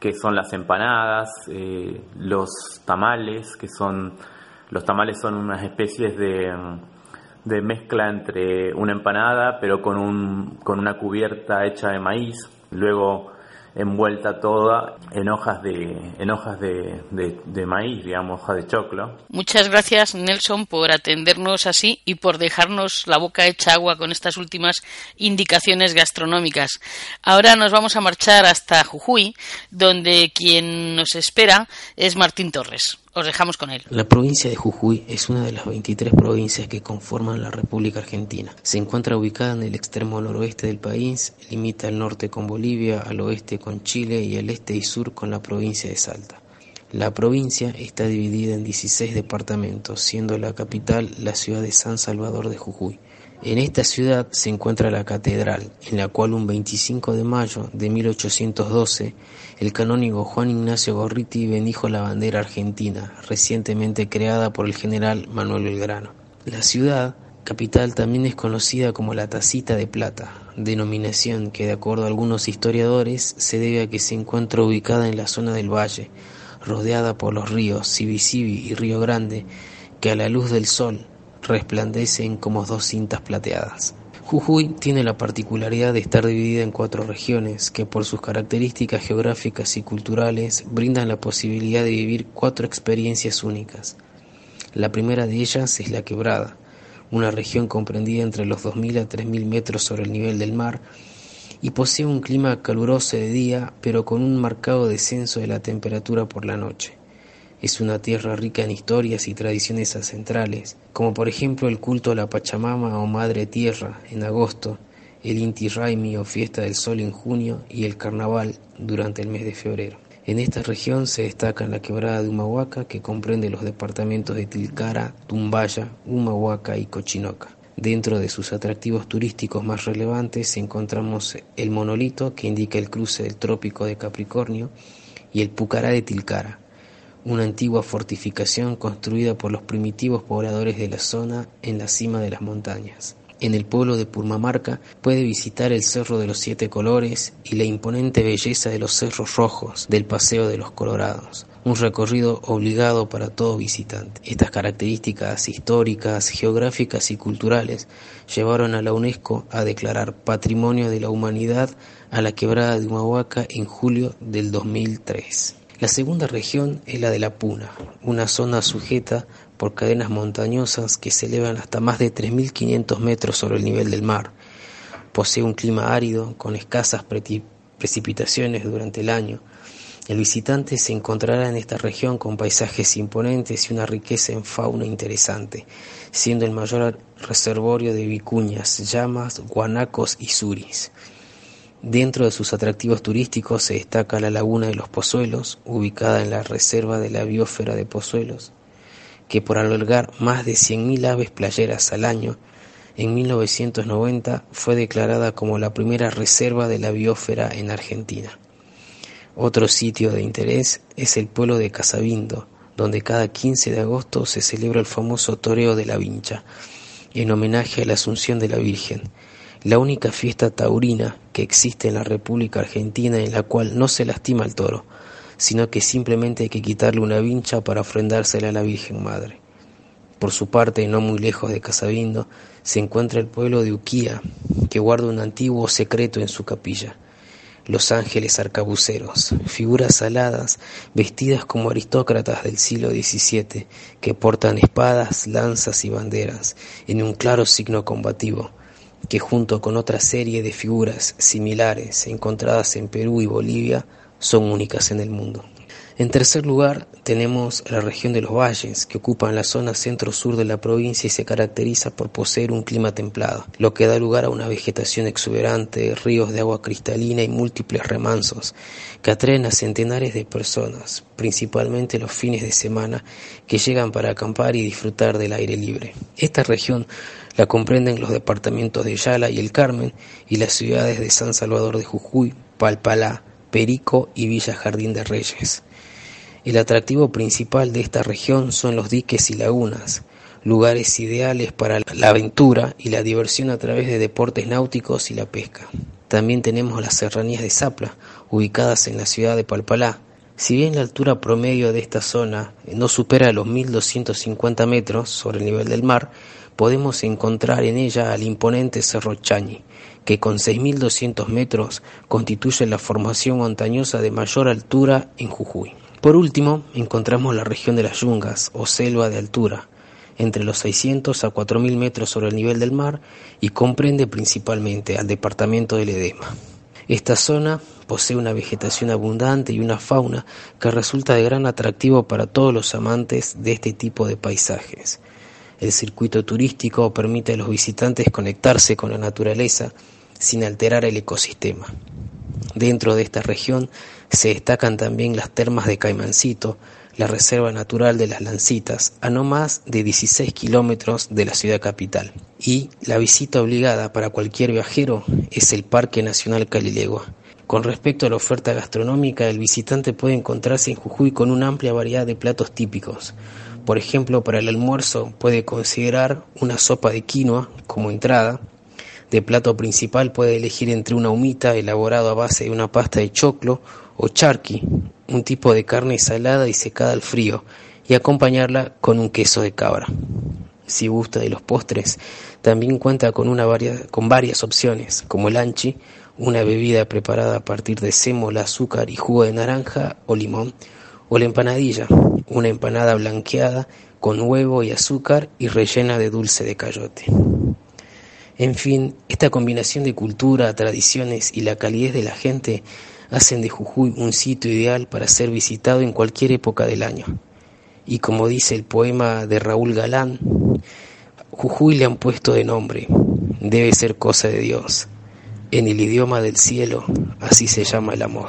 que son las empanadas, eh, los tamales, que son los tamales son unas especies de, de, mezcla entre una empanada, pero con, un, con una cubierta hecha de maíz. Luego envuelta toda en hojas de, en hojas de, de, maíz, digamos, hojas de choclo. Muchas gracias, Nelson, por atendernos así y por dejarnos la boca hecha agua con estas últimas indicaciones gastronómicas. Ahora nos vamos a marchar hasta Jujuy, donde quien nos espera es Martín Torres. La provincia de Jujuy es una de las 23 provincias que conforman la República Argentina. Se encuentra ubicada en el extremo noroeste del país, limita al norte con Bolivia, al oeste con Chile y al este y sur con la provincia de Salta. La provincia está dividida en 16 departamentos, siendo la capital la ciudad de San Salvador de Jujuy. En esta ciudad se encuentra la catedral, en la cual un 25 de mayo de 1812 el canónigo Juan Ignacio Gorriti bendijo la bandera argentina, recientemente creada por el general Manuel Belgrano. La ciudad capital también es conocida como la Tacita de Plata, denominación que de acuerdo a algunos historiadores se debe a que se encuentra ubicada en la zona del valle, rodeada por los ríos Sibisibi y Río Grande, que a la luz del sol resplandecen como dos cintas plateadas. Jujuy tiene la particularidad de estar dividida en cuatro regiones que por sus características geográficas y culturales brindan la posibilidad de vivir cuatro experiencias únicas. La primera de ellas es la quebrada, una región comprendida entre los 2.000 a 3.000 metros sobre el nivel del mar y posee un clima caluroso de día pero con un marcado descenso de la temperatura por la noche. Es una tierra rica en historias y tradiciones ancestrales, como por ejemplo el culto a la Pachamama o Madre Tierra en agosto, el Inti Raimi o Fiesta del Sol en junio y el Carnaval durante el mes de febrero. En esta región se destaca la quebrada de Humahuaca, que comprende los departamentos de Tilcara, Tumbaya, Humahuaca y Cochinoca. Dentro de sus atractivos turísticos más relevantes encontramos el monolito que indica el cruce del trópico de Capricornio y el Pucará de Tilcara, una antigua fortificación construida por los primitivos pobladores de la zona en la cima de las montañas. En el pueblo de Purmamarca puede visitar el Cerro de los Siete Colores y la imponente belleza de los Cerros Rojos del Paseo de los Colorados, un recorrido obligado para todo visitante. Estas características históricas, geográficas y culturales llevaron a la UNESCO a declarar Patrimonio de la Humanidad a la quebrada de Humahuaca en julio del 2003. La segunda región es la de la Puna, una zona sujeta por cadenas montañosas que se elevan hasta más de 3.500 metros sobre el nivel del mar. Posee un clima árido con escasas precipitaciones durante el año. El visitante se encontrará en esta región con paisajes imponentes y una riqueza en fauna interesante, siendo el mayor reservorio de vicuñas, llamas, guanacos y suris. Dentro de sus atractivos turísticos se destaca la Laguna de los Pozuelos, ubicada en la Reserva de la Biosfera de Pozuelos, que por albergar más de 100.000 aves playeras al año, en 1990 fue declarada como la primera reserva de la biosfera en Argentina. Otro sitio de interés es el pueblo de Casabindo, donde cada 15 de agosto se celebra el famoso toreo de la vincha, en homenaje a la Asunción de la Virgen, la única fiesta taurina que existe en la República Argentina en la cual no se lastima al toro, sino que simplemente hay que quitarle una vincha para ofrendársela a la Virgen Madre. Por su parte, no muy lejos de Casabindo, se encuentra el pueblo de Uquía, que guarda un antiguo secreto en su capilla. Los ángeles arcabuceros, figuras aladas, vestidas como aristócratas del siglo XVII, que portan espadas, lanzas y banderas, en un claro signo combativo, que junto con otra serie de figuras similares encontradas en Perú y Bolivia, son únicas en el mundo. En tercer lugar, tenemos la región de los valles, que ocupan la zona centro-sur de la provincia y se caracteriza por poseer un clima templado, lo que da lugar a una vegetación exuberante, ríos de agua cristalina y múltiples remansos, que atraen a centenares de personas, principalmente los fines de semana, que llegan para acampar y disfrutar del aire libre. Esta región la comprenden los departamentos de Yala y El Carmen y las ciudades de San Salvador de Jujuy, Palpalá, Perico y Villa Jardín de Reyes. El atractivo principal de esta región son los diques y lagunas, lugares ideales para la aventura y la diversión a través de deportes náuticos y la pesca. También tenemos las serranías de Zapla, ubicadas en la ciudad de Palpalá. Si bien la altura promedio de esta zona no supera los 1250 metros sobre el nivel del mar, podemos encontrar en ella al imponente Cerro Chañi, que con 6.200 metros constituye la formación montañosa de mayor altura en Jujuy. Por último, encontramos la región de las yungas o selva de altura, entre los 600 a 4.000 metros sobre el nivel del mar y comprende principalmente al departamento del Edema. Esta zona posee una vegetación abundante y una fauna que resulta de gran atractivo para todos los amantes de este tipo de paisajes. El circuito turístico permite a los visitantes conectarse con la naturaleza sin alterar el ecosistema. Dentro de esta región se destacan también las termas de Caimancito, la Reserva Natural de las Lancitas, a no más de 16 kilómetros de la ciudad capital. Y la visita obligada para cualquier viajero es el Parque Nacional Calilegua. Con respecto a la oferta gastronómica, el visitante puede encontrarse en Jujuy con una amplia variedad de platos típicos. Por ejemplo, para el almuerzo puede considerar una sopa de quinoa como entrada, de plato principal puede elegir entre una humita elaborada a base de una pasta de choclo o charqui, un tipo de carne salada y secada al frío, y acompañarla con un queso de cabra. Si gusta de los postres, también cuenta con, una con varias opciones, como el anchi, una bebida preparada a partir de sémola, azúcar y jugo de naranja o limón, o la empanadilla, una empanada blanqueada con huevo y azúcar y rellena de dulce de cayote. En fin, esta combinación de cultura, tradiciones y la calidez de la gente hacen de Jujuy un sitio ideal para ser visitado en cualquier época del año. Y como dice el poema de Raúl Galán, Jujuy le han puesto de nombre, debe ser cosa de Dios. En el idioma del cielo, así se llama el amor.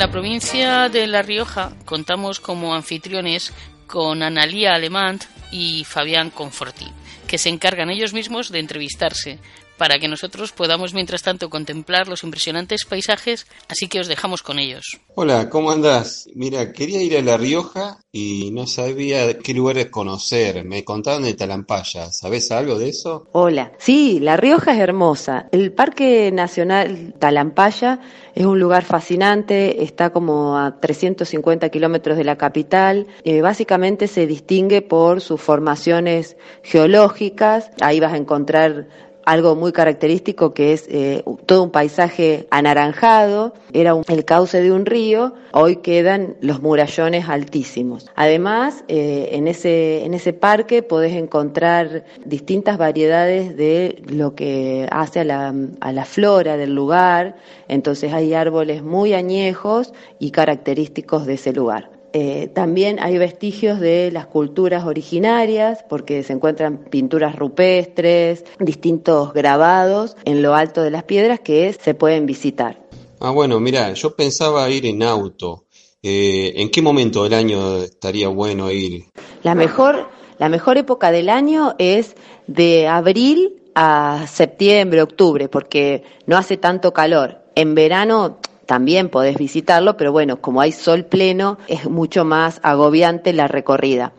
La provincia de La Rioja contamos como anfitriones con Analía Alemant y Fabián Conforti, que se encargan ellos mismos de entrevistarse para que nosotros podamos mientras tanto contemplar los impresionantes paisajes, así que os dejamos con ellos. Hola, ¿cómo andás? Mira, quería ir a La Rioja y no sabía qué lugares conocer. Me contaban de Talampaya, ¿sabes algo de eso? Hola, sí, La Rioja es hermosa. El Parque Nacional Talampaya es un lugar fascinante, está como a 350 kilómetros de la capital. Eh, básicamente se distingue por sus formaciones geológicas. Ahí vas a encontrar algo muy característico que es eh, todo un paisaje anaranjado, era el cauce de un río, hoy quedan los murallones altísimos. Además, eh, en, ese, en ese parque podés encontrar distintas variedades de lo que hace a la, a la flora del lugar, entonces hay árboles muy añejos y característicos de ese lugar. Eh, también hay vestigios de las culturas originarias, porque se encuentran pinturas rupestres, distintos grabados en lo alto de las piedras que se pueden visitar. Ah, bueno, mira, yo pensaba ir en auto. Eh, ¿En qué momento del año estaría bueno ir? La mejor, la mejor época del año es de abril a septiembre, octubre, porque no hace tanto calor. En verano también podés visitarlo, pero bueno, como hay sol pleno, es mucho más agobiante la recorrida.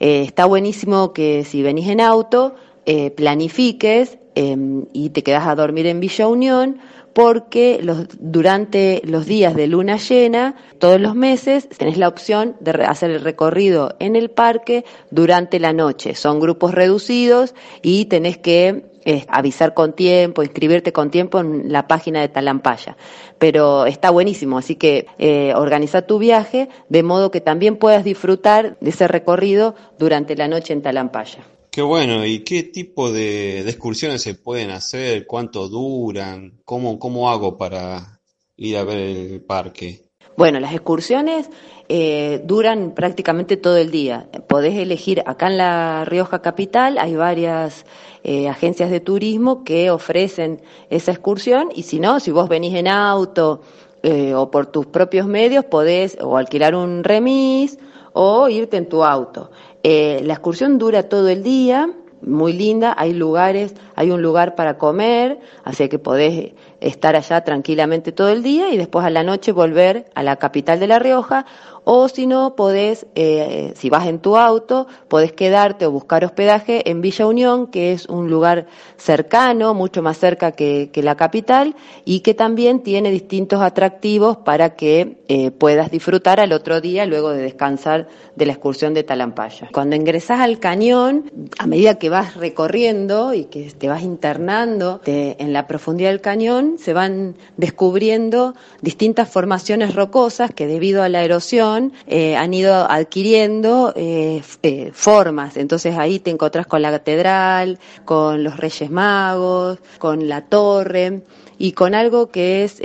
Eh, está buenísimo que si venís en auto, eh, planifiques em, y te quedas a dormir en Villa Unión, porque los, durante los días de luna llena, todos los meses, tenés la opción de hacer el recorrido en el parque durante la noche. Son grupos reducidos y tenés que eh, avisar con tiempo, inscribirte con tiempo en la página de Talampaya. Pero está buenísimo, así que eh, organiza tu viaje de modo que también puedas disfrutar de ese recorrido durante la noche en Talampaya. Qué bueno, ¿y qué tipo de, excursiones se pueden hacer? ¿Cuánto duran? ¿Cómo, ¿Cómo hago para ir a ver el parque? Bueno, las excursiones eh, duran prácticamente todo el día. Podés elegir, acá en La Rioja Capital hay varias eh, agencias de turismo que ofrecen esa excursión y si no, si vos venís en auto eh, o por tus propios medios, podés o alquilar un remis o irte en tu auto. Eh, la excursión dura todo el día, muy linda, hay lugares, hay un lugar para comer, así que podés estar allá tranquilamente todo el día y después a la noche volver a la capital de La Rioja o si no, podés, eh, si vas en tu auto, podés quedarte o buscar hospedaje en Villa Unión, que es un lugar cercano, mucho más cerca que, la capital, y que también tiene distintos atractivos para que eh, puedas disfrutar al otro día luego de descansar de la excursión de Talampaya. Cuando ingresás al cañón, a medida que vas recorriendo y que te vas internando en la profundidad del cañón, se van descubriendo distintas formaciones rocosas que debido a la erosión eh, han ido adquiriendo eh, eh, formas. Entonces ahí te encontrás con la catedral, con los Reyes Magos, con la torre y con algo que es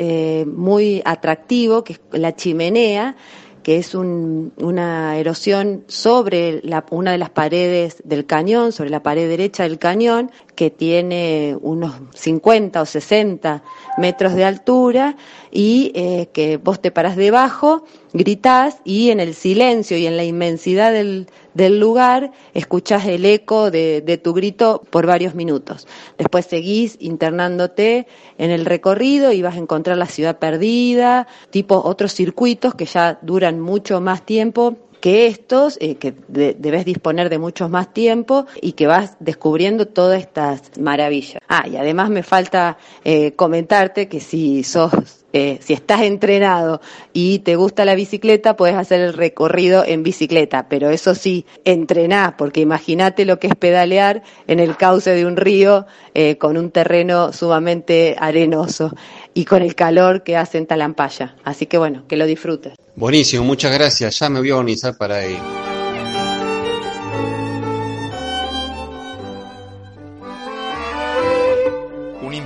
muy atractivo, que es la chimenea, que es una erosión sobre una de las paredes del cañón, sobre la pared derecha del cañón, que tiene unos 50 o 60 metros de altura y que vos te parás debajo, gritás y en el silencio y en la inmensidad del, del lugar escuchás el eco de, de, tu grito por varios minutos. Después seguís internándote en el recorrido y vas a encontrar la ciudad perdida, tipo otros circuitos que ya duran mucho más tiempo que estos, eh, que debes disponer de mucho más tiempo y que vas descubriendo todas estas maravillas. Ah, y además me falta eh, comentarte que si sos eh, si estás entrenado y te gusta la bicicleta, puedes hacer el recorrido en bicicleta, pero eso sí, entrenás, porque imagínate lo que es pedalear en el cauce de un río eh, con un terreno sumamente arenoso y con el calor que hace en Talampaya. Así que bueno, que lo disfrutes. Buenísimo, muchas gracias. Ya me voy a organizar para ir.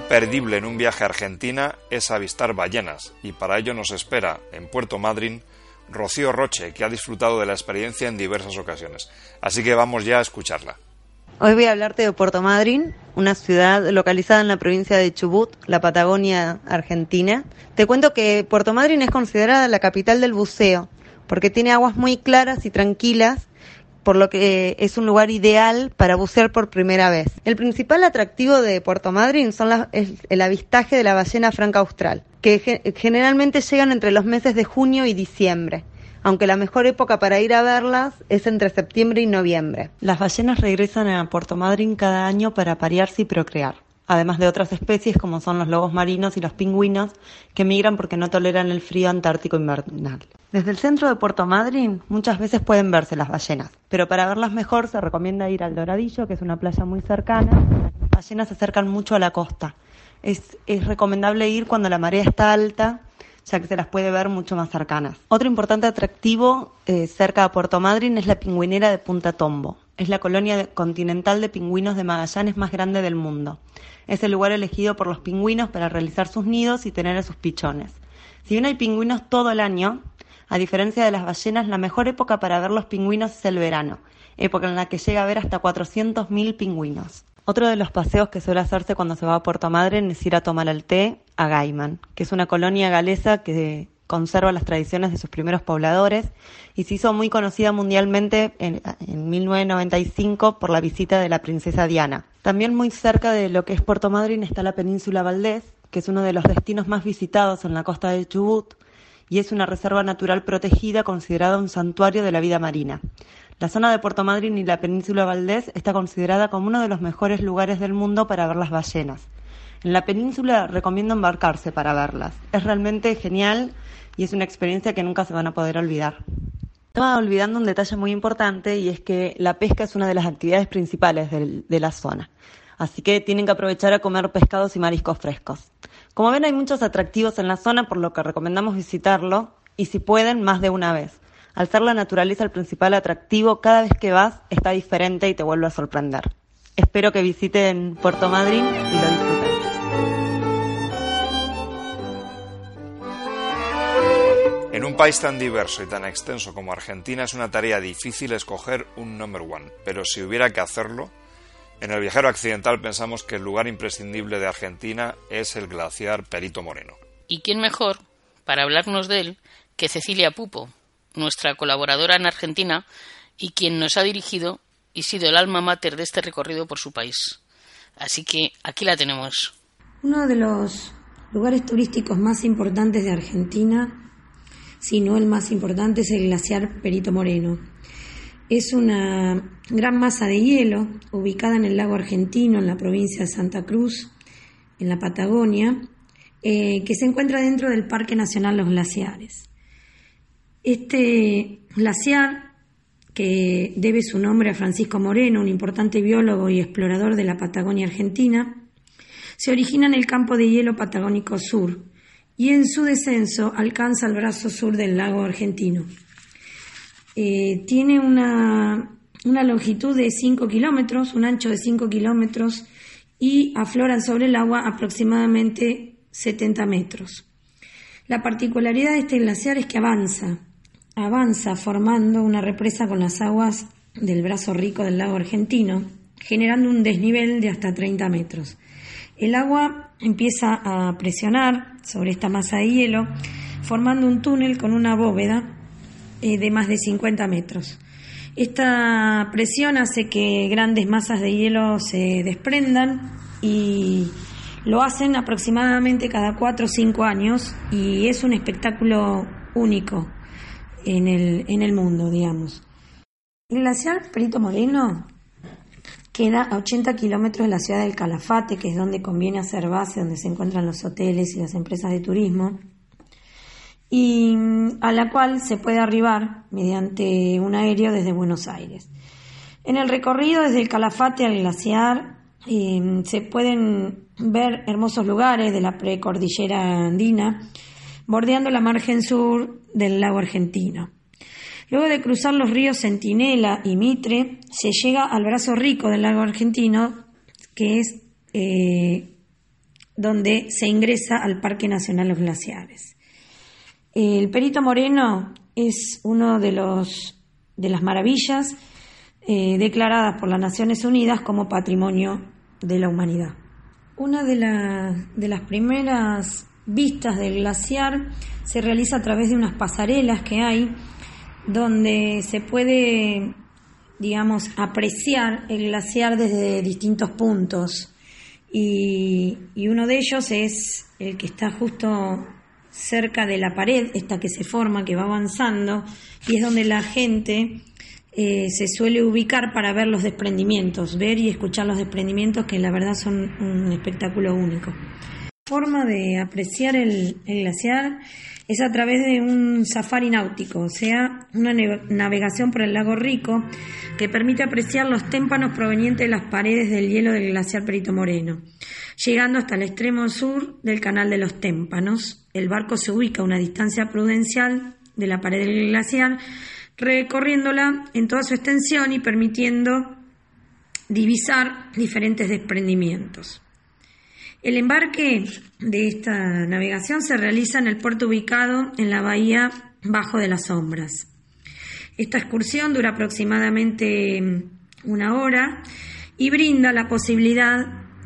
perdible en un viaje a Argentina es avistar ballenas y para ello nos espera en Puerto Madryn Rocío Roche, que ha disfrutado de la experiencia en diversas ocasiones. Así que vamos ya a escucharla. Hoy voy a hablarte de Puerto Madryn, una ciudad localizada en la provincia de Chubut, la Patagonia argentina. Te cuento que Puerto Madryn es considerada la capital del buceo, porque tiene aguas muy claras y tranquilas por lo que es un lugar ideal para bucear por primera vez. El principal atractivo de Puerto Madryn son es el avistaje de la ballena franca austral, que generalmente llegan entre los meses de junio y diciembre aunque la mejor época para ir a verlas es entre septiembre y noviembre. Las ballenas regresan a Puerto Madryn cada año para aparearse y procrear además de otras especies como son los lobos marinos y los pingüinos, que migran porque no toleran el frío antártico invernal. Desde el centro de Puerto Madryn muchas veces pueden verse las ballenas, pero para verlas mejor se recomienda ir al Doradillo, que es una playa muy cercana. Las ballenas se acercan mucho a la costa. Es, recomendable ir cuando la marea está alta, ya que se las puede ver mucho más cercanas. Otro importante atractivo eh, cerca de Puerto Madryn es la pingüinera de Punta Tombo. Es la colonia continental de pingüinos de Magallanes más grande del mundo. Es el lugar elegido por los pingüinos para realizar sus nidos y tener a sus pichones. Si bien hay pingüinos todo el año, a diferencia de las ballenas, la mejor época para ver los pingüinos es el verano, época en la que llega a ver hasta 400.000 pingüinos. Otro de los paseos que suele hacerse cuando se va a Puerto Madryn es ir a tomar el té a Gaiman, que es una colonia galesa que conserva las tradiciones de sus primeros pobladores y se hizo muy conocida mundialmente en, 1995 por la visita de la princesa Diana. También muy cerca de lo que es Puerto Madryn está la península Valdés, que es uno de los destinos más visitados en la costa de Chubut y es una reserva natural protegida considerada un santuario de la vida marina. La zona de Puerto Madryn y la península Valdés está considerada como uno de los mejores lugares del mundo para ver las ballenas. En la península recomiendo embarcarse para verlas. Es realmente genial y es una experiencia que nunca se van a poder olvidar. Estaba olvidando un detalle muy importante y es que la pesca es una de las actividades principales de la zona. Así que tienen que aprovechar a comer pescados y mariscos frescos. Como ven hay muchos atractivos en la zona por lo que recomendamos visitarlo y si pueden más de una vez. Al ser la naturaleza el principal atractivo, cada vez que vas está diferente y te vuelve a sorprender. Espero que visiten Puerto Madryn y lo disfruten. En un país tan diverso y tan extenso como Argentina es una tarea difícil escoger un number one, pero si hubiera que hacerlo, en el viajero accidental pensamos que el lugar imprescindible de Argentina es el glaciar Perito Moreno. ¿Y quién mejor para hablarnos de él que Cecilia Pupo, nuestra colaboradora en Argentina y quien nos ha dirigido y sido el alma mater de este recorrido por su país? Así que aquí la tenemos. Uno de los lugares turísticos más importantes de Argentina si no el más importante, es el glaciar Perito Moreno. Es una gran masa de hielo ubicada en el lago argentino, en la provincia de Santa Cruz, en la Patagonia, eh, que se encuentra dentro del Parque Nacional Los Glaciares. Este glaciar, que debe su nombre a Francisco Moreno, un importante biólogo y explorador de la Patagonia Argentina, se origina en el campo de hielo patagónico sur, y en su descenso alcanza el brazo sur del lago argentino. Eh, tiene una, longitud de 5 kilómetros, un ancho de 5 kilómetros y afloran sobre el agua aproximadamente 70 metros. La particularidad de este glaciar es que avanza, avanza formando una represa con las aguas del brazo rico del lago argentino, generando un desnivel de hasta 30 metros. El agua empieza a presionar sobre esta masa de hielo, formando un túnel con una bóveda eh, de más de 50 metros. Esta presión hace que grandes masas de hielo se desprendan y lo hacen aproximadamente cada 4 o 5 años y es un espectáculo único en el, en el mundo, digamos. El glaciar Perito Moreno Queda a 80 kilómetros de la ciudad del Calafate, que es donde conviene hacer base, donde se encuentran los hoteles y las empresas de turismo, y mm, a la cual se puede arribar mediante un aéreo desde Buenos Aires. En el recorrido desde el Calafate al glaciar em, se pueden ver hermosos lugares de la precordillera andina, bordeando la margen sur del lago argentino. Luego de cruzar los ríos Centinela y Mitre, se llega al brazo rico del lago argentino, que es eh, donde se ingresa al Parque Nacional Los Glaciares. El Perito Moreno es uno de, los, de las maravillas eh, declaradas por las Naciones Unidas como Patrimonio de la Humanidad. Una de, de las primeras vistas del glaciar se realiza a través de unas pasarelas que hay donde se puede, digamos, apreciar el glaciar desde distintos puntos. Y, uno de ellos es el que está justo cerca de la pared, esta que se forma, que va avanzando, y es donde la gente eh, se suele ubicar para ver los desprendimientos, ver y escuchar los desprendimientos que la verdad son un espectáculo único. Forma de apreciar el glaciar es a través de un safari náutico, o sea, una navegación por el lago Rico que permite apreciar los témpanos provenientes de las paredes del hielo del glaciar Perito Moreno. Llegando hasta el extremo sur del canal de los témpanos, el barco se ubica a una distancia prudencial de la pared del glaciar, recorriéndola en toda su extensión y permitiendo divisar diferentes desprendimientos. El embarque de esta navegación se realiza en el puerto ubicado en la bahía Bajo de las Sombras. Esta excursión dura aproximadamente una hora y brinda la posibilidad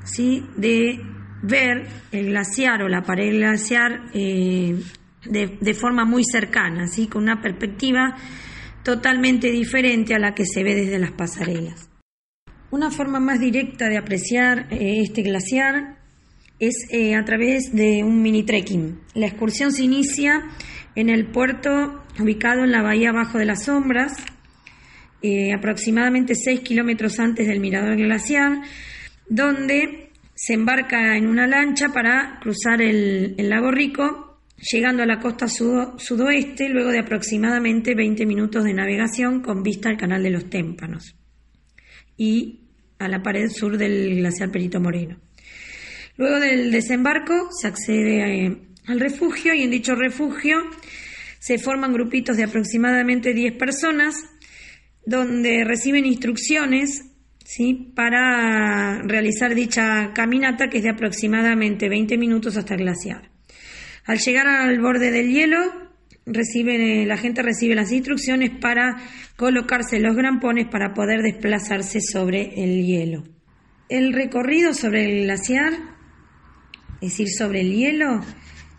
¿sí? de ver el glaciar o la pared glaciar eh, de, forma muy cercana, ¿sí? con una perspectiva totalmente diferente a la que se ve desde las pasarelas. Una forma más directa de apreciar eh, este glaciar es eh, a través de un mini trekking. La excursión se inicia en el puerto ubicado en la bahía Bajo de las Sombras, eh, aproximadamente 6 kilómetros antes del mirador glacial, donde se embarca en una lancha para cruzar el, lago Rico, llegando a la costa sudoeste luego de aproximadamente 20 minutos de navegación con vista al canal de los Témpanos y a la pared sur del glaciar Perito Moreno. Luego del desembarco se accede eh, al refugio y en dicho refugio se forman grupitos de aproximadamente 10 personas donde reciben instrucciones ¿sí? para realizar dicha caminata que es de aproximadamente 20 minutos hasta el glaciar. Al llegar al borde del hielo, recibe, la gente recibe las instrucciones para colocarse los grampones para poder desplazarse sobre el hielo. El recorrido sobre el glaciar, es decir, sobre el hielo,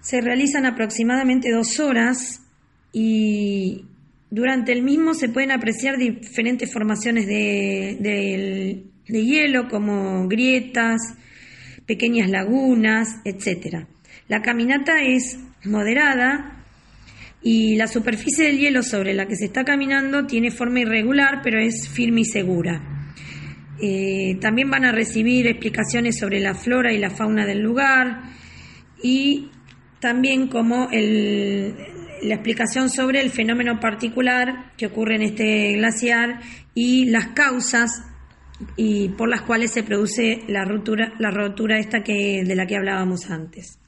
se realizan aproximadamente dos horas y durante el mismo se pueden apreciar diferentes formaciones de, hielo como grietas, pequeñas lagunas, etc. La caminata es moderada y la superficie del hielo sobre la que se está caminando tiene forma irregular pero es firme y segura. Eh, también van a recibir explicaciones sobre la flora y la fauna del lugar y también como la explicación sobre el fenómeno particular que ocurre en este glaciar y las causas y por las cuales se produce la rotura, la rotura esta que, de la que hablábamos antes.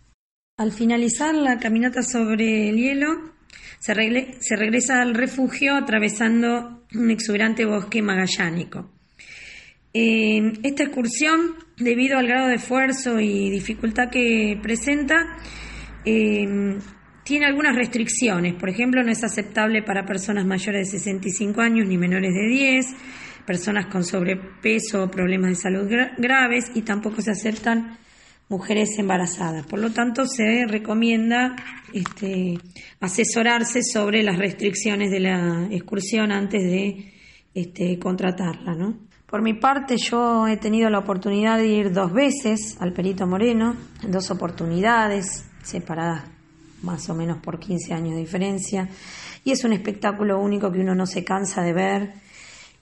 Al finalizar la caminata sobre el hielo, se regresa al refugio atravesando un exuberante bosque magallánico. Esta excursión, debido al grado de esfuerzo y dificultad que presenta, eh, tiene algunas restricciones. Por ejemplo, no es aceptable para personas mayores de 65 años ni menores de 10, personas con sobrepeso o problemas de salud graves y tampoco se aceptan mujeres embarazadas. Por lo tanto, se recomienda este, asesorarse sobre las restricciones de la excursión antes de este, contratarla. ¿no? Por mi parte, yo he tenido la oportunidad de ir dos veces al Perito Moreno, en dos oportunidades separadas más o menos por 15 años de diferencia, y es un espectáculo único que uno no se cansa de ver,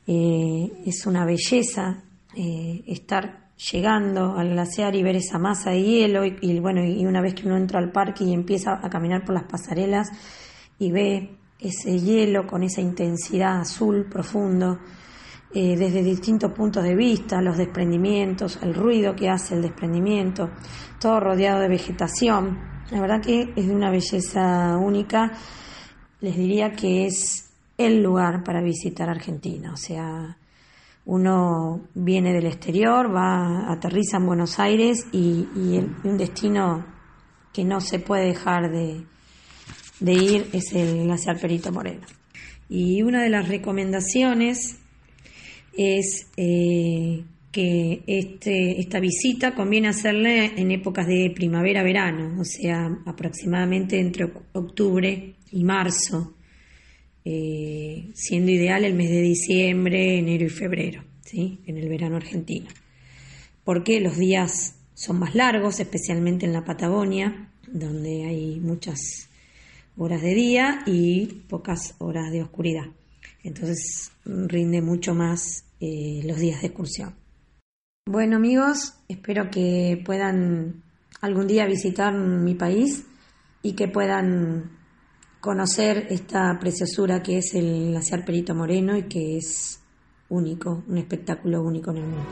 eh, es una belleza eh, estar llegando al glaciar y ver esa masa de hielo y, bueno y una vez que uno entra al parque y empieza a caminar por las pasarelas y ve ese hielo con esa intensidad azul profundo eh, desde distintos puntos de vista, los desprendimientos, el ruido que hace el desprendimiento, todo rodeado de vegetación, la verdad que es de una belleza única. Les diría que es el lugar para visitar Argentina. O sea, uno viene del exterior, va, aterriza en Buenos Aires y, un destino que no se puede dejar de, ir es el glaciar Perito Moreno. Y una de las recomendaciones es eh, que este, esta visita conviene hacerla en épocas de primavera-verano, o sea, aproximadamente entre octubre y marzo, eh, siendo ideal el mes de diciembre, enero y febrero, ¿sí? en el verano argentino. Porque los días son más largos, especialmente en la Patagonia, donde hay muchas horas de día y pocas horas de oscuridad. Entonces rinde mucho más eh, los días de excursión. Bueno amigos, espero que puedan algún día visitar mi país y que puedan conocer esta preciosura que es el glaciar Perito Moreno y que es único, un espectáculo único en el mundo.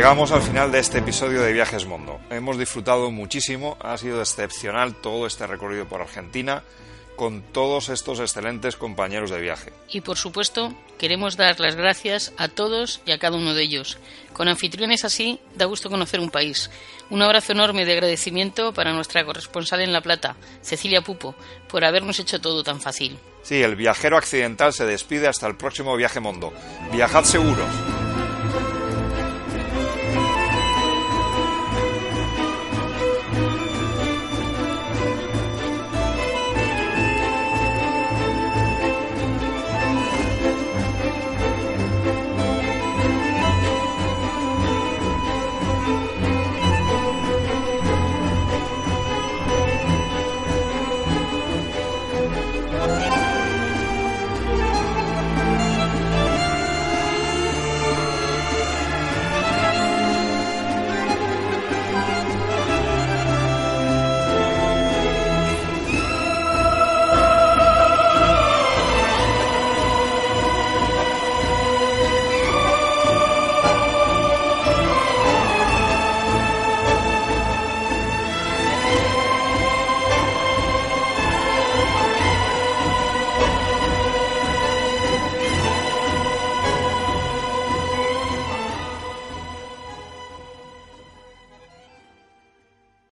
Llegamos al final de este episodio de Viajes Mundo. Hemos disfrutado muchísimo, ha sido excepcional todo este recorrido por Argentina con todos estos excelentes compañeros de viaje. Y por supuesto, queremos dar las gracias a todos y a cada uno de ellos. Con anfitriones así, da gusto conocer un país. Un abrazo enorme de agradecimiento para nuestra corresponsal en La Plata, Cecilia Pupo, por habernos hecho todo tan fácil. Sí, el viajero accidental se despide hasta el próximo viaje mundo. Viajad seguros.